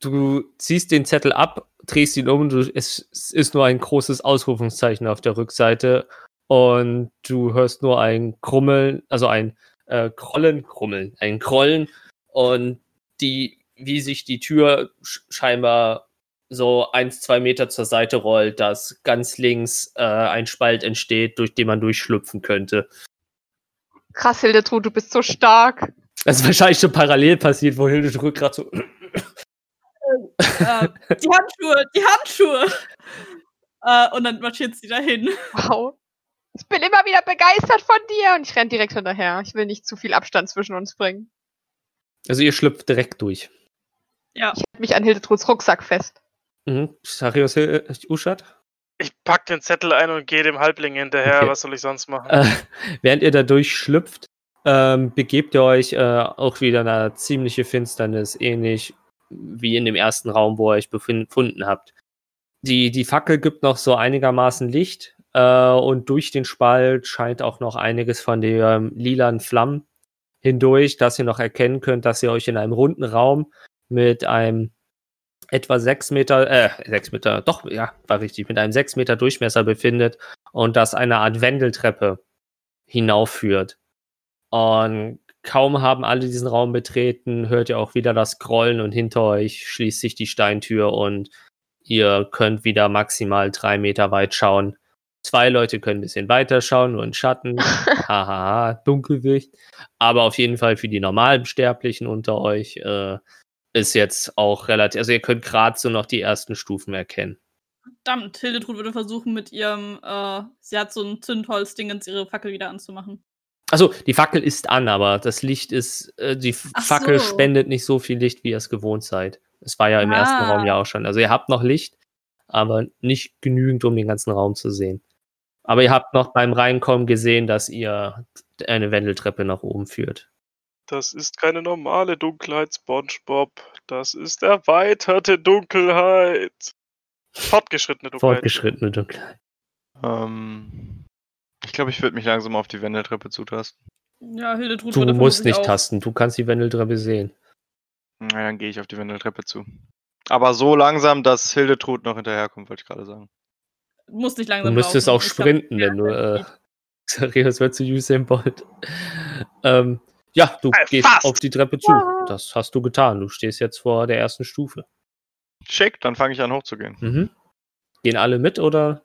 du ziehst den Zettel ab, drehst ihn um, du, es, es ist nur ein großes Ausrufungszeichen auf der Rückseite und du hörst nur ein Krummeln, also ein äh, Krollen, Krummeln, ein Krollen und die, wie sich die Tür sch scheinbar so eins, zwei Meter zur Seite rollt, dass ganz links äh, ein Spalt entsteht, durch den man durchschlüpfen könnte. Krass, Hildetrud, du bist so stark. Das ist wahrscheinlich schon parallel passiert, wo Hildetrud gerade so. äh, die Handschuhe, die Handschuhe! Äh, und dann marschiert sie dahin. Wow. Ich bin immer wieder begeistert von dir und ich renn direkt hinterher. Ich will nicht zu viel Abstand zwischen uns bringen. Also ihr schlüpft direkt durch. Ja, Ich halte mich an Hildetruds Rucksack fest. Mhm. Sarius äh, Uschat? Ich pack den Zettel ein und gehe dem Halbling hinterher. Okay. Was soll ich sonst machen? Äh, während ihr da durchschlüpft, ähm, begebt ihr euch äh, auch wieder in eine ziemliche Finsternis, ähnlich wie in dem ersten Raum, wo ihr euch befunden habt. Die, die Fackel gibt noch so einigermaßen Licht äh, und durch den Spalt scheint auch noch einiges von den lilanen Flammen hindurch, dass ihr noch erkennen könnt, dass ihr euch in einem runden Raum mit einem etwa sechs Meter, äh, sechs Meter, doch, ja, war richtig, mit einem sechs Meter Durchmesser befindet und dass eine Art Wendeltreppe hinaufführt. Und kaum haben alle diesen Raum betreten, hört ihr auch wieder das Grollen und hinter euch schließt sich die Steintür und ihr könnt wieder maximal drei Meter weit schauen. Zwei Leute können ein bisschen weiter schauen, nur in Schatten. Hahaha, Dunkelsicht. Aber auf jeden Fall für die normalen Sterblichen unter euch äh, ist jetzt auch relativ, also ihr könnt gerade so noch die ersten Stufen erkennen. Verdammt, Hildetrud würde versuchen, mit ihrem, äh, sie hat so ein Zündholzdingens ihre Fackel wieder anzumachen. Also die Fackel ist an, aber das Licht ist, äh, die Ach Fackel so. spendet nicht so viel Licht, wie ihr es gewohnt seid. Es war ja im ersten Ah. Raum ja auch schon. Also ihr habt noch Licht, aber nicht genügend, um den ganzen Raum zu sehen. Aber ihr habt noch beim Reinkommen gesehen, dass ihr eine Wendeltreppe nach oben führt. Das ist keine normale Dunkelheit, SpongeBob. Das ist erweiterte Dunkelheit. Fortgeschrittene Dunkelheit. Fortgeschrittene Dunkelheit. Ähm, ich glaube, ich würde mich langsam auf die Wendeltreppe zutasten. Ja, Hildetrud Du musst nicht auch. tasten, du kannst die Wendeltreppe sehen. Na, dann gehe ich auf die Wendeltreppe zu. Aber so langsam, dass Hildetrud noch hinterherkommt, wollte ich gerade sagen. Du musst nicht Du langsam müsstest laufen. auch sprinten, wenn du äh, Xarius wird zu Usain Bolt. Ähm, ja, du Äh, gehst fast. auf die Treppe zu. Das hast du getan. Du stehst jetzt vor der ersten Stufe. Schick, dann fange ich an hochzugehen. Mhm. Gehen alle mit oder?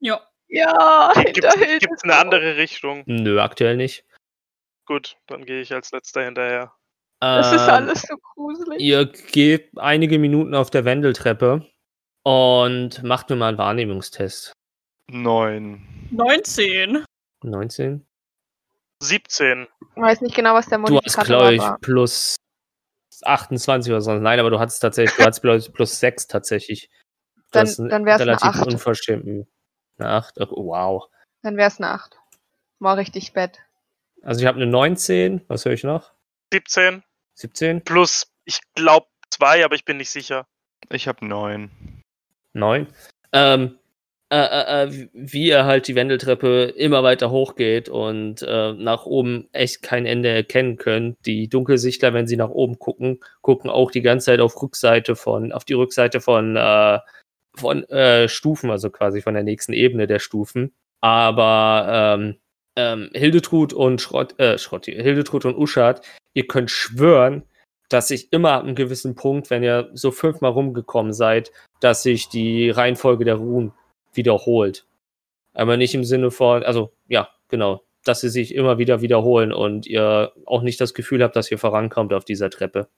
Ja. Ja, Gibt hinter es eine andere Richtung? Nö, aktuell nicht. Gut, dann gehe ich als letzter hinterher. Das ist Ähm, alles so gruselig. Ihr geht einige Minuten auf der Wendeltreppe und macht mir mal einen Wahrnehmungstest. Neun. 19. 19. 17. Ich weiß nicht genau, was der Du hast, Modifikator glaube ich, war. plus 28 oder sonst. Nein, aber du hattest tatsächlich, du hattest plus, plus 6 tatsächlich. Dann- Das ist dann wär's eine relativ Acht. unverschämt. Eine 8. Oh, wow. Dann wär's eine 8. War richtig bad. Also ich habe eine 19. Was höre ich noch? 17 17? plus, ich glaube, 2, aber ich bin nicht sicher. Ich habe neun. 9. Ähm, äh, äh, äh, wie ihr halt die Wendeltreppe immer weiter hochgeht und äh, nach oben echt kein Ende erkennen könnt. Die Dunkelsichtler, wenn sie nach oben gucken, gucken auch die ganze Zeit auf Rückseite von, auf die Rückseite von, äh, von äh, Stufen, also quasi von der nächsten Ebene der Stufen. Aber ähm, ähm, Hildetrud und Schrott, äh, Schrott, Hildetrud und Uschat, ihr könnt schwören, dass sich immer ab einem gewissen Punkt, wenn ihr so fünfmal rumgekommen seid, dass sich die Reihenfolge der Ruhen wiederholt. Aber nicht im Sinne von, also ja, genau, dass sie sich immer wieder wiederholen und ihr auch nicht das Gefühl habt, dass ihr vorankommt auf dieser Treppe.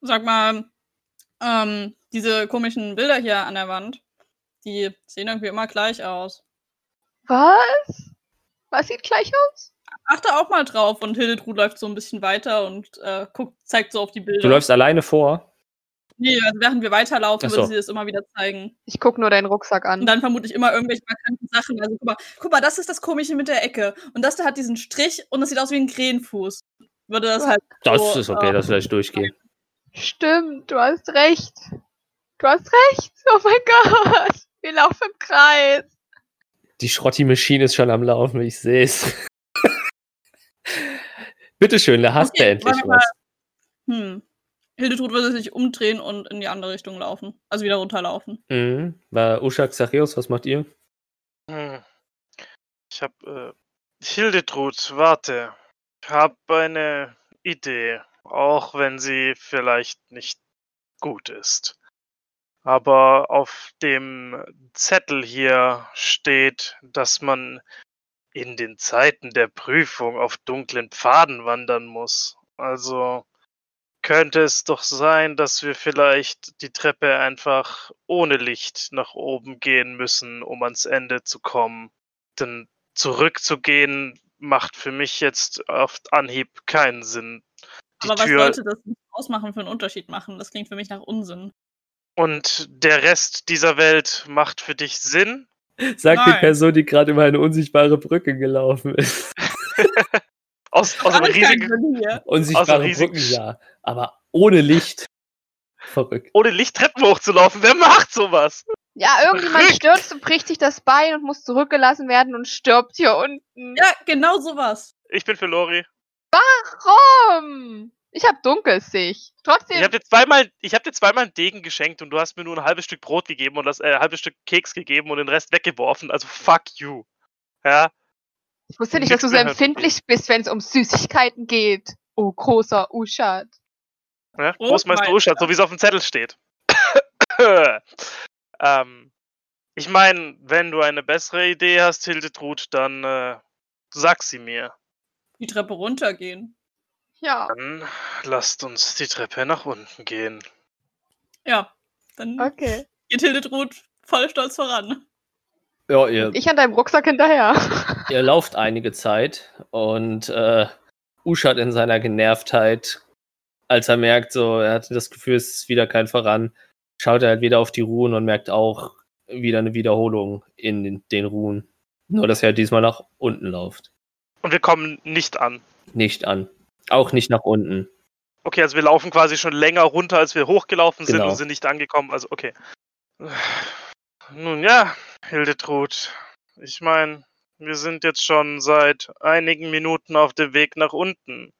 Sag mal, ähm, diese komischen Bilder hier an der Wand, die sehen irgendwie immer gleich aus. Was? Was sieht gleich aus? Achte auch mal drauf und Hildetrud läuft so ein bisschen weiter und äh, guckt, zeigt so auf die Bilder. Du läufst alleine vor. Nee, also während wir weiterlaufen, so. würde sie das immer wieder zeigen. Ich guck nur deinen Rucksack an. Und dann vermutlich immer irgendwelche markanten Sachen. Also guck mal, guck mal, das ist das Komische mit der Ecke. Und das da hat diesen Strich und das sieht aus wie ein Krähenfuß. Würde das halt. Das so, ist okay, äh, das vielleicht durchgehen. Stimmt, du hast recht. Du hast recht. Oh mein Gott. Wir laufen im Kreis. Die Schrotti-Maschine ist schon am Laufen, ich sehe es. Bitteschön, da hast Okay, du endlich was. Hm. Hildetrud würde sich umdrehen und in die andere Richtung laufen. Also wieder runterlaufen. Mhm. War Ushak Zacheus, was macht ihr? Hm. Ich hab, äh, Hildetrud, warte. Ich hab eine Idee. Auch wenn sie vielleicht nicht gut ist. Aber auf dem Zettel hier steht, dass man in den Zeiten der Prüfung auf dunklen Pfaden wandern muss. Also könnte es doch sein, dass wir vielleicht die Treppe einfach ohne Licht nach oben gehen müssen, um ans Ende zu kommen. Denn zurückzugehen macht für mich jetzt auf Anhieb keinen Sinn. Die Aber was Tür sollte das nicht ausmachen für einen Unterschied machen? Das klingt für mich nach Unsinn. und der Rest dieser Welt macht für dich Sinn? Sagt die. Person, die gerade über eine unsichtbare Brücke gelaufen ist. Aus, aus einem riesigen, Sinn hier. Unsichtbare riesig- Brücken, ja. Aber ohne Licht. Verrückt. ohne Licht Treppen hochzulaufen. Wer macht sowas? Ja, irgendjemand Verrückt. stürzt und bricht sich das Bein und muss zurückgelassen werden und stirbt hier unten. Ja, genau sowas. Ich bin für Lori. Warum? Ich hab Dunkelsicht. Ich Trotzdem. habe dir zweimal, ich habe dir zweimal einen Degen geschenkt und du hast mir nur ein halbes Stück Brot gegeben und das äh, halbes Stück Keks gegeben und den Rest weggeworfen. Also fuck you. Ja. Ich wusste nicht, dass du so empfindlich bist, wenn es um Süßigkeiten geht. Oh, großer Uschat. Ja? Großmeister Uschat, so wie es auf dem Zettel steht. ähm, ich meine, wenn du eine bessere Idee hast, Hildetrud, dann äh, sag sie mir. Die Treppe runtergehen. Ja, Dann lasst uns die Treppe nach unten gehen. Ja, dann okay. geht Hildetrud voll stolz voran. Ja, ihr, Ich an deinem Rucksack hinterher. ihr lauft einige Zeit und äh, Uschat in seiner Genervtheit, als er merkt, so, er hat das Gefühl, es ist wieder kein Voran, schaut er halt wieder auf die Ruhen und merkt auch wieder eine Wiederholung in den, den Ruhen. Nur, dass er diesmal nach unten läuft. Und wir kommen nicht an. Nicht an. Auch nicht nach unten. Okay, also wir laufen quasi schon länger runter, als wir hochgelaufen sind Genau. und sind nicht angekommen. Also okay. Nun ja, Hildetrud. Ich meine, wir sind jetzt schon seit einigen Minuten auf dem Weg nach unten.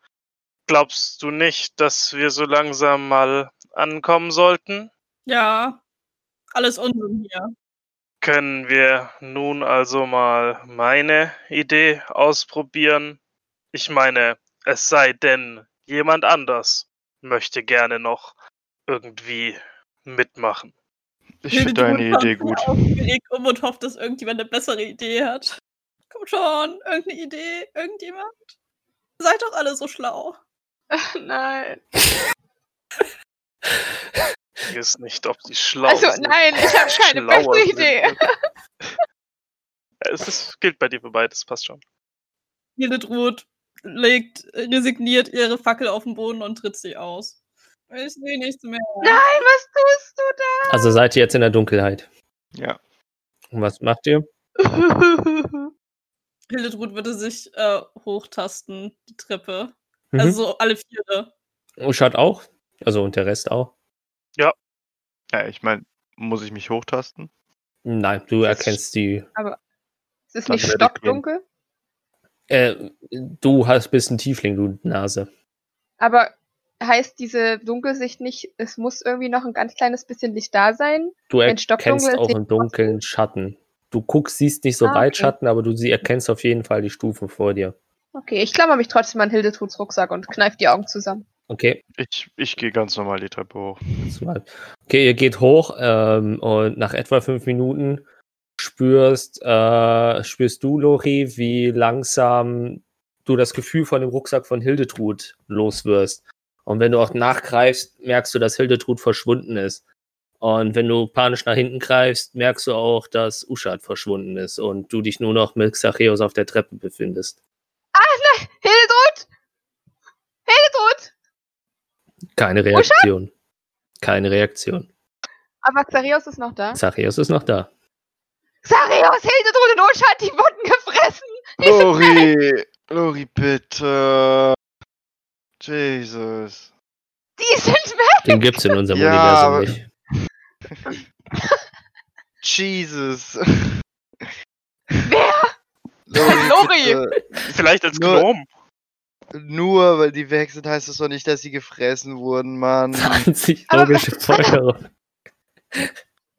Glaubst du nicht, dass wir so langsam mal ankommen sollten? Ja, alles Unsinn hier. Können wir nun also mal meine Idee ausprobieren? Ich meine, es sei denn, jemand anders möchte gerne noch irgendwie mitmachen. Ich finde deine Idee gut. aufgeregt um und hofft, dass irgendjemand eine bessere Idee hat. Komm schon, irgendeine Idee, irgendjemand? Seid doch alle so schlau. nein. Ich weiß nicht, ob die schlau Also, sind. nein, ich habe keine bessere. Idee. Es ist, gilt bei dir für beides, passt schon. Hildetrud legt resigniert ihre Fackel auf den Boden und tritt sie aus. Ich sehe nichts mehr. Nein, was tust du Also seid ihr jetzt in der Dunkelheit. Ja. Und was macht ihr? da? Hildetrud würde sich äh, hochtasten, die Treppe. Mhm. Also so alle Viere. Uschat auch? Also und der Rest auch? Ja, ich meine, muss ich mich hochtasten? Nein, du Das- erkennst die. Es ist Dann nicht stockdunkel, Äh, du hast bist ein Tiefling, du Nase. aber heißt diese Dunkelsicht nicht, es muss irgendwie noch ein ganz kleines bisschen Licht da sein? Du erkennst auch im ich Dunkeln Schatten. Du guckst, siehst nicht so Ah, weit okay. Schatten, aber du sie erkennst auf jeden Fall die Stufen vor dir. Okay, ich klammer mich trotzdem an Hildetruds Rucksack und kneif die Augen zusammen. Okay, Ich, ich gehe ganz normal die Treppe hoch. okay, ihr geht hoch ähm, und nach etwa fünf Minuten spürst, äh, spürst du, Lori, wie langsam du das Gefühl von dem Rucksack von Hildetrud loswirst. Und wenn du auch nachgreifst, merkst du, dass Hildetrud verschwunden ist. Und wenn du panisch nach hinten greifst, merkst du auch, dass Uschat verschwunden ist und du dich nur noch mit Xacheus auf der Treppe befindest. Hildetrud! Hildetrud! Keine Reaktion. Keine Reaktion. Aber Xarios ist noch da. Xacheus ist noch da. Xarios, Hildetrud und Uschat, die wurden gefressen! Die Lori! Lori, bitte! Jesus. Die sind weg! Den gibt's in unserem Ja, Universum nicht. Jesus. Wer? Lori. Vielleicht als Nur- Gnom. Nur weil die weg sind, heißt das doch nicht, dass sie gefressen wurden, Mann. 20 Aber- logische Folgerungen.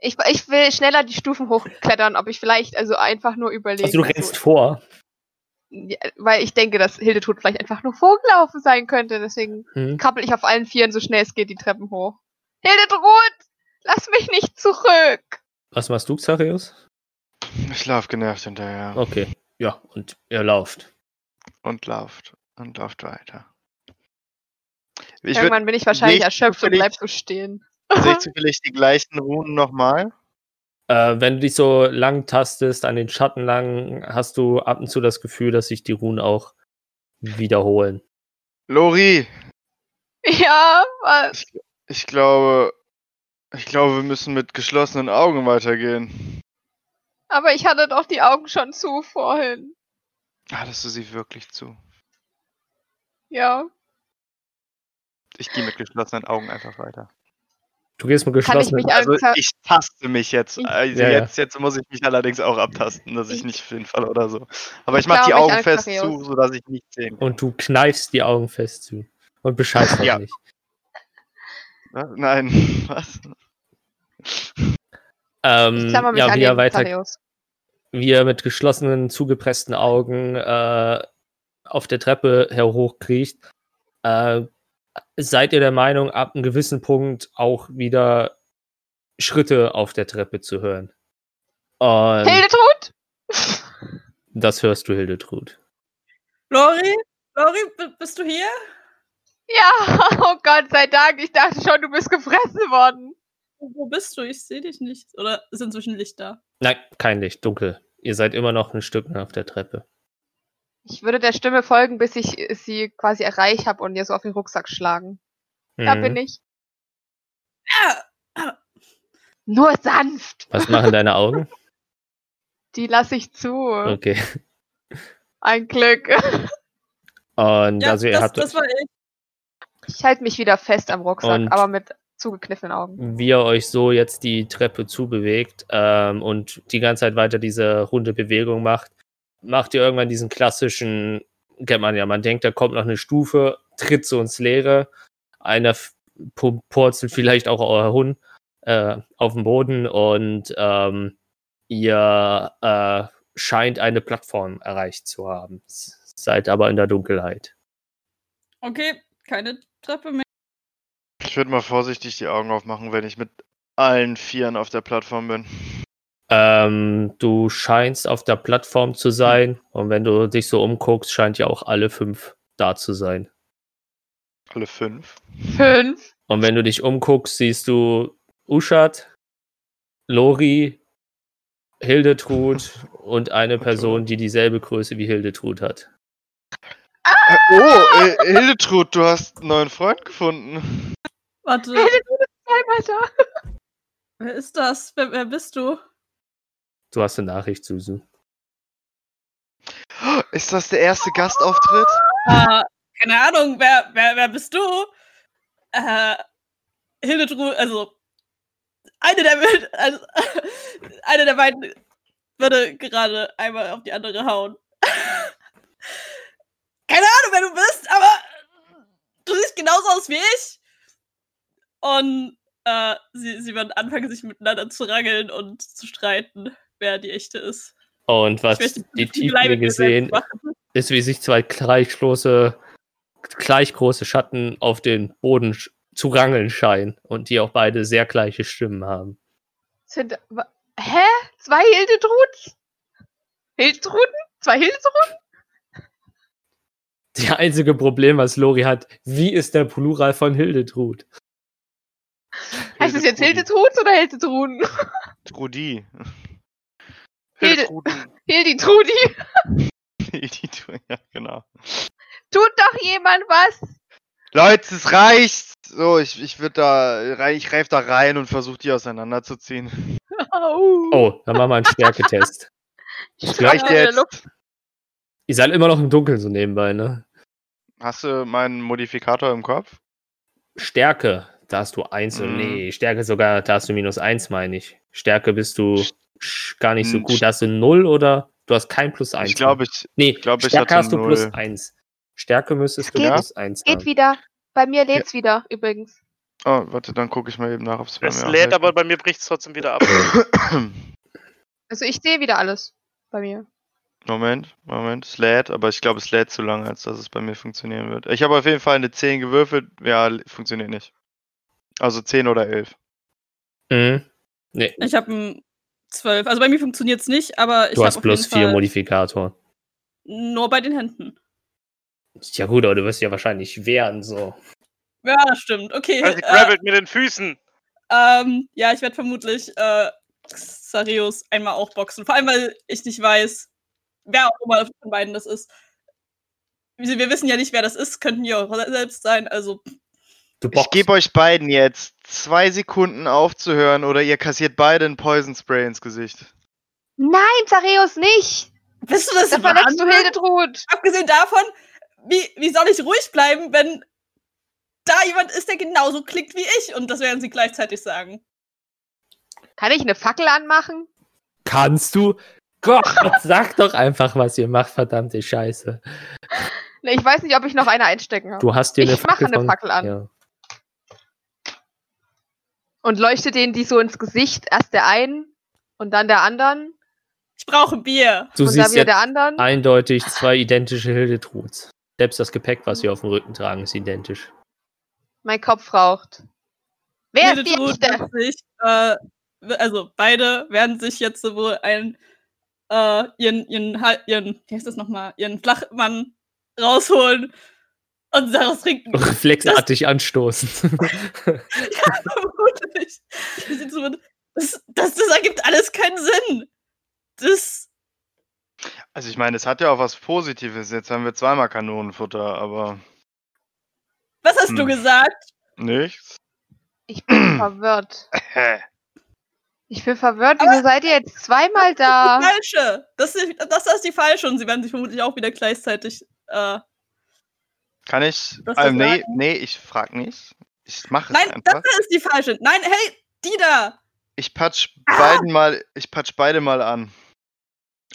Ich, ich will schneller die Stufen hochklettern, ob ich vielleicht also einfach nur überlege. Also du rennst vor. Weil ich denke, dass Hildetrud vielleicht einfach nur vorgelaufen sein könnte. Deswegen Hm. krabbel ich auf allen Vieren so schnell es geht die Treppen hoch. Hildetrud! Lass mich nicht zurück! Was machst du, Xacheus? Ich lauf genervt hinterher. Okay. Ja, und ihr lauft. Und lauft. Und lauft weiter. Ich Irgendwann bin ich wahrscheinlich erschöpft und bleib so stehen. sehe ich zufällig die gleichen Runen nochmal. Äh, wenn du dich so lang tastest, an den Schatten lang, hast du ab und zu das Gefühl, dass sich die Runen auch wiederholen. Lori, Ja, was? ich glaube, ich glaube, wir müssen mit geschlossenen Augen weitergehen. Aber ich hatte doch die Augen schon zu vorhin. Hattest du sie wirklich zu? Ja. Ich gehe mit geschlossenen Augen einfach weiter. Du gehst mit geschlossenen mich Also ich taste mich jetzt. Also Ja, ja. jetzt, jetzt muss ich mich allerdings auch abtasten, dass ich Ich- nicht hinfalle oder so. Aber ich Ich mache die Augen fest zu, sodass ich nicht sehen kann. und du kneifst die Augen fest zu. Und bescheißt Ja. nicht. Was? Nein, was? Ähm, ja, wie den weiter, wie ihr mit geschlossenen, zugepressten Augen äh, auf der Treppe herhochkriecht, äh, seid ihr der Meinung, ab einem gewissen Punkt auch wieder Schritte auf der Treppe zu hören. Und Hildetrud? das hörst du, Hildetrud. Lori? Lori, bist du hier? Ja, oh Gott sei Dank. Ich dachte schon, du bist gefressen worden. Wo wo bist du? Ich sehe dich nicht. Oder ist inzwischen Licht da? Nein, kein Licht, dunkel. Ihr seid immer noch ein Stück auf der Treppe. Ich würde der Stimme folgen, bis ich sie quasi erreicht habe und ihr so auf den Rucksack schlagen. Da Mhm. bin ich. Ah, Nur sanft. Was machen deine Augen? Die lasse ich zu. Okay. Ein Glück. Und ja, also ihr das, habt das war ich. Ich halte mich wieder fest am Rucksack, Und- aber mit zugekniffenen Augen. wie ihr euch so jetzt die Treppe zubewegt ähm, und die ganze Zeit weiter diese runde Bewegung macht, macht ihr irgendwann diesen klassischen, kennt man ja, man denkt, da kommt noch eine Stufe, tritt so ins Leere, einer purzelt vielleicht auch euer Hund äh, auf den Boden und ähm, ihr äh, scheint eine Plattform erreicht zu haben. Seid aber in der Dunkelheit. Okay, keine Treppe mehr. Ich würde mal vorsichtig die Augen aufmachen, wenn ich mit allen Vieren auf der Plattform bin. Ähm, du scheinst auf der Plattform zu sein und wenn du dich so umguckst, scheint ja auch alle fünf da zu sein. Alle fünf. Fünf. Und wenn du dich umguckst, siehst du Uschat, Lori, Hildetrud und eine. Person, die dieselbe Größe wie Hildetrud hat. Äh, oh, äh, Hildetrud, du hast einen neuen Freund gefunden. Warte, Hildetrud ist zweimal da. wer ist das? Wer, wer bist du? Du hast eine Nachricht, Susu. Ist das der erste Gastauftritt? Äh, keine Ahnung, wer, wer, wer bist du? Äh, Hildetrud, also eine der also, eine der beiden würde gerade einmal auf die andere hauen. keine Ahnung, wer du bist, aber du siehst genauso aus wie ich. Und äh, sie, sie werden anfangen, sich miteinander zu rangeln und zu streiten, wer die echte ist. Und was möchte die viel Leid mit Tieflinge mir sehen, selbst machen. ist, wie sich zwei gleich große, gleich große Schatten auf den Boden zu rangeln scheinen und die auch beide sehr gleiche Stimmen haben. Sind. Hä? Zwei Hildetruds? Hildetruden? Zwei Hildetruden? Die einzige Problem, was Lori hat, wie ist der Plural von Hildetrud? Heißt es jetzt. Hildetruds oder Hildetruden? Trudi. Hilde- Hildetruden. Hildetrudi. Hildetrud, ja, genau. Tut doch jemand was. Leute, es reicht! So, ich, ich würde da, ich greif da rein und versuche die auseinanderzuziehen. Au. Oh, dann machen wir einen Stärketest. Ich reicht jetzt. Ihr seid immer noch im Dunkeln so nebenbei, ne? Hast du meinen Modifikator im Kopf? Stärke, da hast du eins und Mhm. nee, Stärke sogar, da hast du minus eins, meine ich. Stärke bist du gar nicht so Hm, gut. Hast du null oder du hast kein plus eins. Ich glaube, ich, Nee, glaub, ich Stärke hatte hast du plus null. eins. Stärke müsstest du Geht- plus eins Geht haben. wieder. Bei mir lädt's wieder, übrigens. Oh, warte, dann gucke ich mal eben nach, ob es bei Es lädt, aber bei mir bricht es trotzdem wieder ab. Also ich sehe wieder alles. Bei mir. Moment, Moment, es lädt, aber ich glaube, es lädt zu lange, als dass es bei mir funktionieren wird. Ich habe auf jeden Fall eine 10 gewürfelt, ja, funktioniert nicht. Also 10 oder 11. Mhm. Nee, Ich habe ein 12. Also bei mir funktioniert es nicht, aber ich du habe hast auf plus jeden vier Fall Modifikator. nur bei den Händen. Ja gut, aber du wirst ja wahrscheinlich wehren, so. Ja, das stimmt. Okay. Also äh, grabbelt mit den Füßen. ähm, ja, ich werde vermutlich äh, Xarius einmal auch boxen. Vor allem, weil ich nicht weiß, wer auch immer von beiden das ist. Wir wir wissen ja nicht, wer das ist. Könnten ja auch selbst sein. Also, Ich gebe euch beiden jetzt zwei Sekunden aufzuhören oder ihr kassiert beide ein Poison Spray ins Gesicht. Nein, Zareus nicht! bist du das Da verletzt du Wahnsinn? Hildetrud! Abgesehen davon, wie, wie soll ich ruhig bleiben, wenn da jemand ist, der genauso klingt wie ich? Und das werden sie gleichzeitig sagen. Kann ich eine Fackel anmachen? Kannst du? Gott, sag doch einfach, was ihr macht, verdammte Scheiße. Ich weiß nicht, ob ich noch eine einstecken habe. Du hast dir eine Ich mache eine von- Fackel an. Ja. Und leuchte denen die so ins Gesicht, erst der einen und dann der anderen. Ich brauche Bier. Du und siehst wieder jetzt der anderen. eindeutig zwei identische Hildetruds. Selbst das Gepäck, was sie auf dem Rücken tragen, ist identisch. Mein Kopf raucht. Wer ist die echte? sich, äh, also beide werden sich jetzt sowohl ein, äh, ihren, ihren, Hal- ihren, wie heißt das nochmal, ihren Flachmann rausholen und daraus trinken. Reflexartig anstoßen. Vermutlich. Das, ist das, das, das ergibt alles keinen Sinn. Das, Also ich meine, es hat ja auch was Positives. Jetzt haben wir zweimal Kanonenfutter, aber was hast du Hm. gesagt? nichts. Ich bin verwirrt. Hä? Ich bin verwirrt. Wieso seid ihr jetzt zweimal da? Die falsche. Das ist, das ist die falsche und sie werden sich vermutlich auch wieder gleichzeitig, äh, Kann ich? Ähm, nee, nee, ich frag nicht. Ich mache es nein, einfach. das ist die falsche. Nein, hey, die da. Ich patsch Ah! beiden mal, ich patsch beide mal an.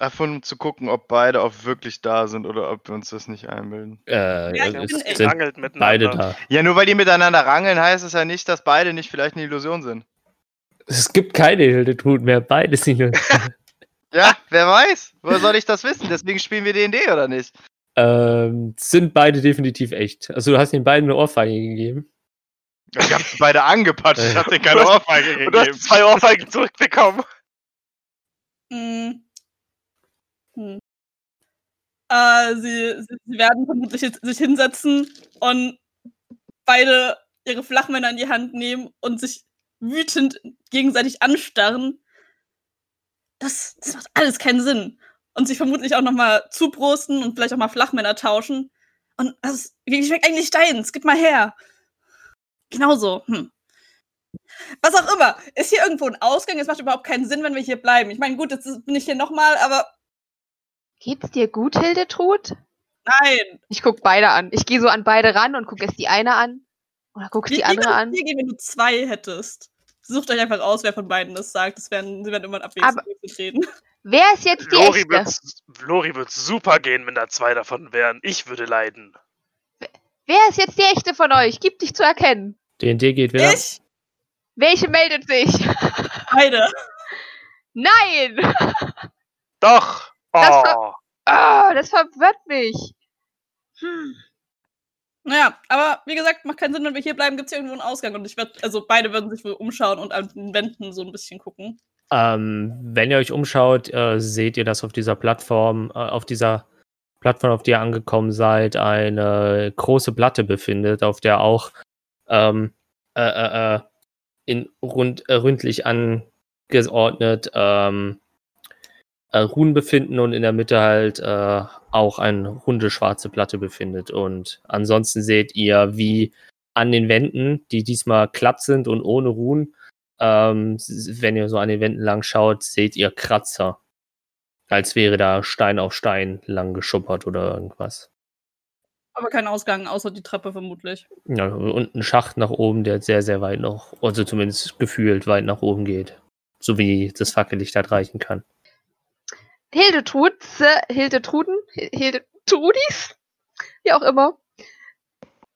Einfach um zu gucken, ob beide auch wirklich da sind oder ob wir uns das nicht einbilden. äh, Ja, ich es bin echt sind Angelt miteinander. beide da. Ja, nur weil die miteinander rangeln, heißt es ja nicht, dass beide nicht vielleicht eine Illusion sind. Es gibt keine Hildetrud mehr, beide sind nur. Ja, wer weiß? Woher soll ich das wissen? Deswegen spielen wir D&D, oder nicht? Ähm, sind beide definitiv echt. Also du hast den beiden eine Ohrfeige gegeben. Ich hab sie beide angepatscht, ich hab denen keine Ohrfeige Und du hast gegeben. zwei Ohrfeigen zurückbekommen. Hm. Hm. Äh, sie, sie, sie werden vermutlich jetzt sich hinsetzen und beide ihre Flachmänner in die Hand nehmen und sich wütend gegenseitig anstarren. Das, das macht alles keinen Sinn. Und sich vermutlich auch nochmal zuprosten und vielleicht auch mal Flachmänner tauschen. Und das wie schmeckt eigentlich deins? Gib mal her. Genauso. Hm. Was auch immer. Ist hier irgendwo ein Ausgang? Es macht überhaupt keinen Sinn, wenn wir hier bleiben. Ich meine, gut, jetzt ist- bin ich hier nochmal, aber Geht's dir gut, Hildetrud? nein. Ich guck beide an. Ich gehe so an beide ran und guck erst die eine an. Oder guck die wie andere an. hier gehen, wenn du zwei hättest? Sucht euch einfach aus, wer von beiden das sagt. Das werden, sie werden immer abwechselnd Aber- reden. Wer ist jetzt die Lori echte? wird, Lori wird super gehen, wenn da zwei davon wären. Ich würde leiden. Wer ist jetzt die echte von euch? Gib dich zu erkennen. D&D geht wieder. Ich? Welche meldet sich? Beide. Nein! Doch! Das Oh, war- Ah, das verwirrt mich. Hm. Naja, aber wie gesagt, macht keinen Sinn, wenn wir hier bleiben, gibt es irgendwo einen Ausgang. Und ich werde, also beide würden sich wohl umschauen und an den Wänden so ein bisschen gucken. Ähm, wenn ihr euch umschaut, äh, seht ihr, dass auf dieser Plattform, äh, auf dieser Plattform, auf der ihr angekommen seid, eine große Platte befindet, auf der auch ähm, äh, äh, äh, in rund, äh, ründlich angeordnet ähm, äh, Runen befinden und in der Mitte halt auch eine runde schwarze Platte befindet. Und ansonsten seht ihr, wie an den Wänden, die diesmal glatt sind und ohne Runen, ähm, wenn ihr so an den Wänden lang schaut, seht ihr Kratzer. Als wäre da Stein auf Stein lang geschuppert oder irgendwas. Aber kein Ausgang, außer die Treppe vermutlich. Ja, und ein Schacht nach oben, der sehr, sehr weit noch, also zumindest gefühlt weit nach oben geht. So wie das Fackellicht halt reichen kann. Hildetrud, äh, Hildetruden, Hi- Hildetrudis, wie auch immer.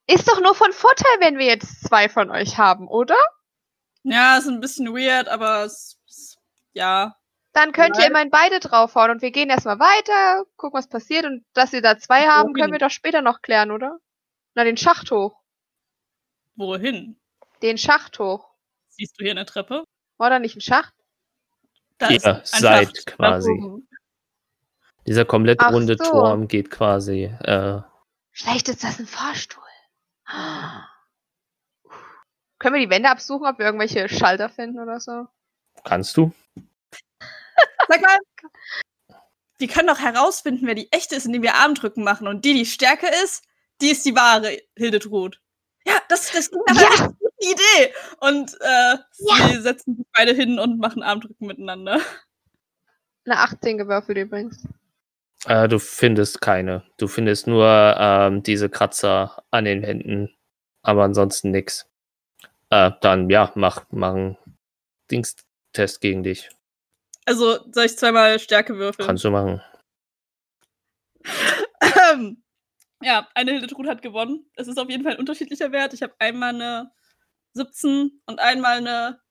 Ist doch nur von Vorteil, wenn wir jetzt zwei von euch haben, oder? Ja, ist ein bisschen weird, aber es, es, ja. Dann könnt ihr Nein. immer in beide draufhauen und wir gehen erstmal weiter, gucken, was passiert und dass wir da zwei haben, können wir doch später noch klären, oder? Na, den Schacht hoch. Wohin? Den Schacht hoch. Siehst du hier eine Treppe? War da nicht ein Schacht? Da Ihr ist ein seid Schacht quasi. Dieser komplett Ach runde so. Turm geht quasi. Äh, Vielleicht ist das ein Fahrstuhl. Können wir die Wände absuchen, ob wir irgendwelche Schalter finden oder so? kannst du? Sag mal, wir können doch herausfinden, wer die echte ist, indem wir Armdrücken machen. Und die, die stärker ist, die ist die wahre Hildetrud. Ja, das, das klingt aber Ja. eine gute Idee. Und äh, Ja. sie setzen sich beide hin und machen Armdrücken miteinander. Eine 18 gewürfelt übrigens. Äh, du findest keine. Du findest nur ähm, diese Kratzer an den Wänden, aber ansonsten nix. Äh, dann ja, mach, mach einen Dingstest gegen dich. Also soll ich zweimal Stärke würfeln? Kannst du machen. Ähm, ja, eine Hildetrud hat gewonnen. Es ist auf jeden Fall ein unterschiedlicher Wert. Ich habe einmal eine 17 und einmal eine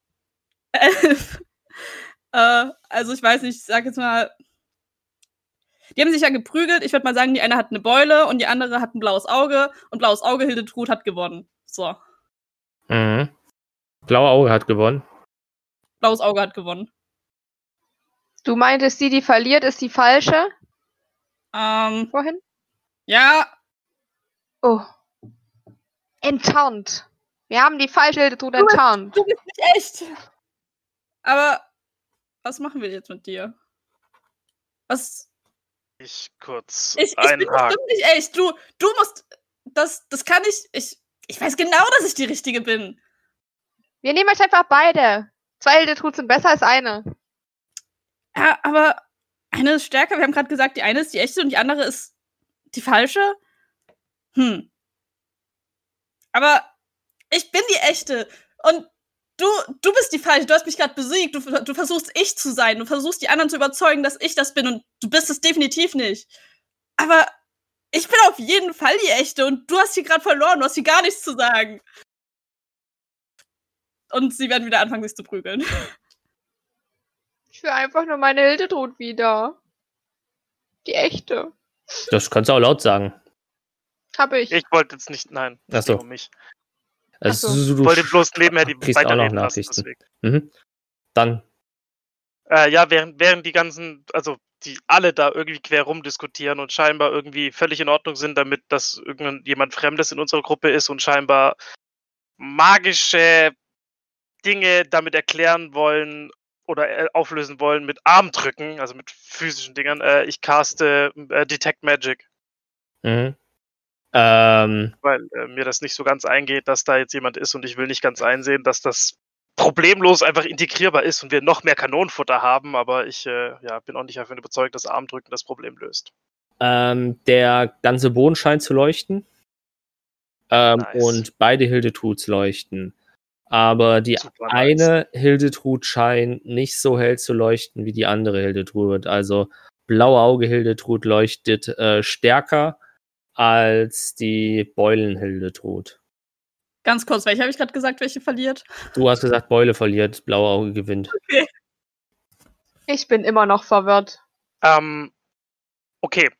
11. äh, also ich weiß nicht, ich sag jetzt mal Die haben sich ja geprügelt. Ich würde mal sagen, die eine hat eine Beule und die andere hat ein blaues Auge. Und blaues Auge, Hildetrud hat gewonnen. So. Mhm. Blaue Auge hat gewonnen. Blaues Auge hat gewonnen. Du meintest, die, die verliert, ist die falsche Ähm, vorhin? ja, Oh. Enttarnt. Wir haben die falsche Du bist- enttarnt. du bist nicht echt. Aber was machen wir jetzt mit dir? Was? Ich kurz Ich, ich bin bestimmt nicht echt. Du, du musst. Das, das kann ich. Ich, ich weiß genau, dass ich die Richtige bin. Wir nehmen euch einfach beide. Zwei Hildetrud sind besser als eine. Ja, aber eine ist stärker. Wir haben gerade gesagt, die eine ist die echte und die andere ist die falsche. Hm. Aber ich bin die echte. Und du, du bist die falsche. Du hast mich gerade besiegt. Du, du versuchst ich zu sein. Du versuchst die anderen zu überzeugen, dass ich das bin. Und du bist es definitiv nicht. Aber ich bin auf jeden Fall die echte. Und du hast hier gerade verloren. Du hast hier gar nichts zu sagen. Und sie werden wieder anfangen, sich zu prügeln. Ich will einfach nur meine Hildetrud wieder. Die echte. Das kannst du auch laut sagen. Habe ich. Ich wollte jetzt nicht, nein. Ach so. ging Um mich. Also, so. du, Ich wollte bloß nebenher die kriegst auch noch lassen. Nachrichten. Deswegen. Mhm. Dann, Äh, ja, während, während die ganzen, also die alle da irgendwie quer rumdiskutieren und scheinbar irgendwie völlig in Ordnung sind, damit das irgendjemand Fremdes in unserer Gruppe ist und scheinbar magische Dinge damit erklären wollen oder äh, auflösen wollen mit Armdrücken, also mit physischen Dingern. Äh, ich caste äh, Detect Magic, mhm. ähm, weil äh, mir das nicht so ganz eingeht, dass da jetzt jemand ist und ich will nicht ganz einsehen, dass das problemlos einfach integrierbar ist und wir noch mehr Kanonenfutter haben, aber ich äh, ja, bin auch nicht davon überzeugt, dass Armdrücken das Problem löst. ähm, der ganze Boden scheint zu leuchten. Ähm, Nice. Und beide Hildetruds leuchten. Aber die Super nice. eine Hildetrud scheint nicht so hell zu leuchten wie die andere Hildetrud. Also blaue Auge Hildetrud leuchtet äh, stärker als die Beulen Hildetrud. Ganz kurz, welche habe ich gerade gesagt, welche verliert? Du hast gesagt, Beule verliert, blaue Auge gewinnt. Ich bin immer noch verwirrt. Ähm, okay.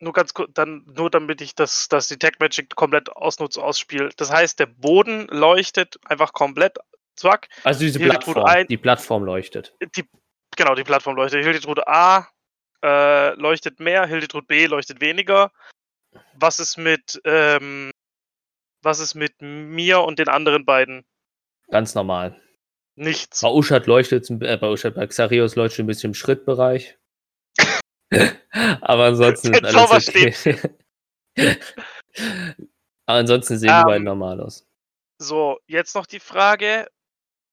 Nur ganz kurz, dann nur damit ich das, das Detect Magic komplett ausnutze, ausspiele. Das heißt, der Boden leuchtet einfach komplett. Zack. Also diese Hildetrud Plattform, ein- die Plattform leuchtet. Die, genau, die Plattform leuchtet. Hildetrud A äh, leuchtet mehr, Hildetrud B leuchtet weniger. Was ist mit, ähm, was ist mit mir und den anderen beiden? Ganz normal. Nichts. Bei Uschat leuchtet äh, bei Uschat, bei Xarios leuchtet ein bisschen im Schrittbereich. Aber ansonsten ist alles okay. Aber ansonsten sehen die Ähm, beiden normal aus. So, jetzt noch die Frage.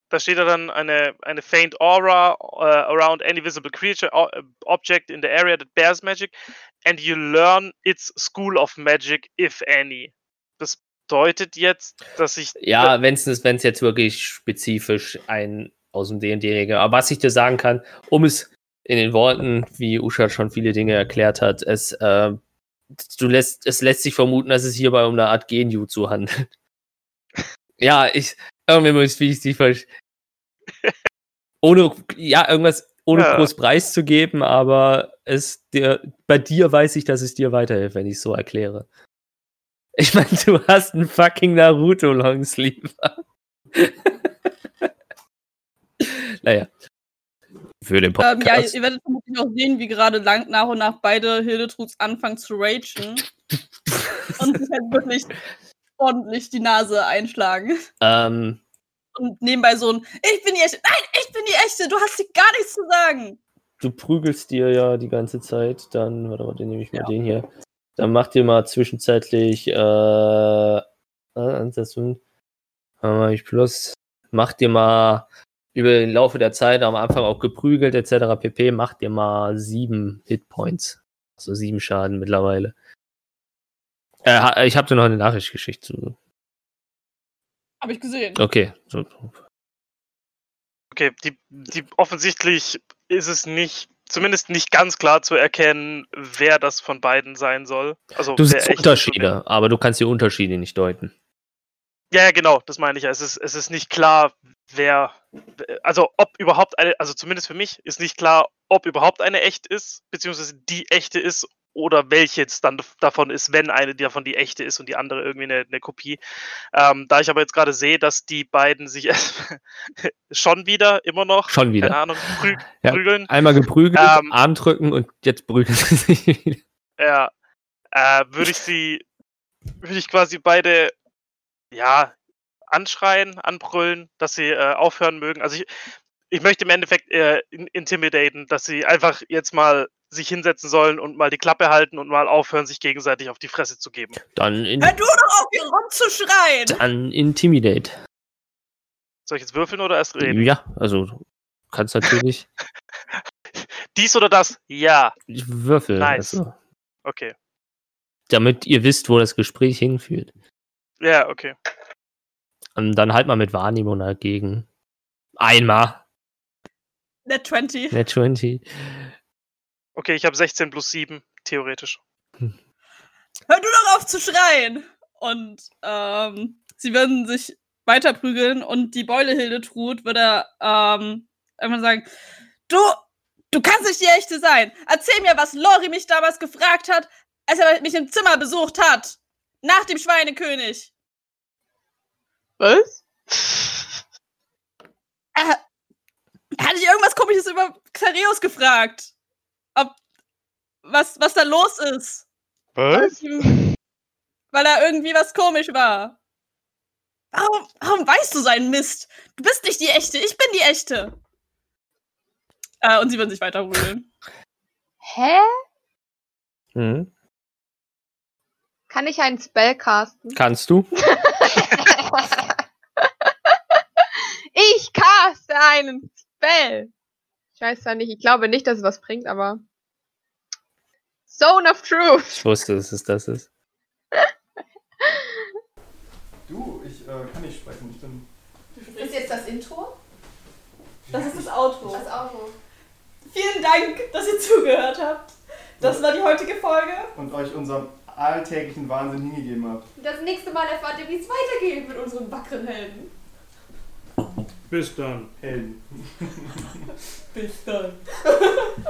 Da steht ja dann eine, eine faint aura uh, around any visible creature uh, object in the area that bears magic and you learn its school of magic, if any. Das bedeutet jetzt, dass ich Ja, wenn es wenn es jetzt wirklich spezifisch ein aus dem D&D-Regel. Aber was ich dir sagen kann, um es in den Worten, wie Usha schon viele Dinge erklärt hat, es, äh, du lässt, es lässt sich vermuten, dass es hierbei um eine Art Genjutsu handelt. ja, ich, irgendwie muss ich die falsch. ohne, ja, irgendwas ohne Ja. groß Preis zu geben, aber es dir, bei dir weiß ich, dass es dir weiterhilft, wenn ich es so erkläre. Ich meine, du hast einen fucking Naruto Longsleeve. naja. Für den Ähm, ja, Podcast. ihr werdet vermutlich auch sehen, wie gerade lang, nach und nach beide Hildetruds anfangen zu ragen und sich halt wirklich ordentlich die Nase einschlagen. ähm, Und nebenbei so ein, ich bin die echte, nein, ich bin die echte, du hast hier gar nichts zu sagen. du prügelst dir ja die ganze Zeit, dann, warte mal, den nehme ich mal den hier. Dann mach dir mal zwischenzeitlich, äh, äh, ich plus, mach dir mal über den Laufe der Zeit am Anfang auch geprügelt etc. pp. Mach dir mal sieben Hitpoints. Also sieben Schaden mittlerweile. Äh, ich habe dir noch eine Nachricht geschickt zu. Hab ich gesehen. Okay. Okay, die, die offensichtlich ist es nicht, zumindest nicht ganz klar zu erkennen, wer das von beiden sein soll. Also Du siehst Unterschiede, aber du kannst die Unterschiede nicht deuten. Ja, ja, genau, das meine ich ja. Es ist, es ist nicht klar, wer, also ob überhaupt eine, also zumindest für mich ist nicht klar, ob überhaupt eine echt ist, beziehungsweise die echte ist oder welche jetzt dann davon ist, wenn eine davon die echte ist und die andere irgendwie eine, eine Kopie. Ähm, da ich aber jetzt gerade sehe, dass die beiden sich schon wieder immer noch, Schon wieder. keine Ahnung, prü Ja. prügeln. Einmal geprügelt, Ähm. Arm drücken und jetzt prügeln sie sich wieder. Ja, äh, würde ich sie, würde ich quasi beide, ja, anschreien, anbrüllen, dass sie äh, aufhören mögen. Also ich, ich möchte im Endeffekt äh, in, intimidaten, dass sie einfach jetzt mal sich hinsetzen sollen und mal die Klappe halten und mal aufhören, sich gegenseitig auf die Fresse zu geben. Dann, in, Hör du doch auf, hier rumzuschreien! dann Intimidate. Soll ich jetzt würfeln oder erst reden? Ja, also du kannst natürlich Dies oder das? Ja. würfeln. Nice. Also, Okay. damit ihr wisst, wo das Gespräch hinführt. Ja, okay. Und dann halt mal mit Wahrnehmung dagegen. Einmal. Net 20. Net 20. Okay, ich habe 16 plus 7, theoretisch. Hör du doch auf zu schreien! Und ähm, sie würden sich weiter prügeln und die Beule Hildetrud würde ähm, irgendwann sagen, du, du kannst nicht die echte sein. Erzähl mir, was Lori mich damals gefragt hat, als er mich im Zimmer besucht hat. Nach dem Schweinekönig. Was? Er, er hat dich irgendwas komisches über Xareus gefragt. Ob, was, was da los ist. Was? Weil er irgendwie was komisch war. Warum, warum weißt du seinen Mist? Du bist nicht die echte, ich bin die echte. Äh, und sie würden sich weiter rühlen. Hä? Mhm. Kann ich einen Spell casten? Kannst du? ich caste einen Spell. Ich weiß zwar nicht, ich glaube nicht, dass es was bringt, aber. Zone of Truth. Ich wusste, dass es das ist. Du, ich äh, kann nicht sprechen. Ich bin. Ist jetzt das Intro? Das ist das Outro. Das Auto. Vielen Dank, dass ihr zugehört habt. Das war die heutige Folge. Und euch unserem alltäglichen Wahnsinn hingegeben habt. Das nächste Mal erfahrt ihr, wie es weitergeht mit unseren wackeren Helden. Bursdagen. Hen. Bursdagen.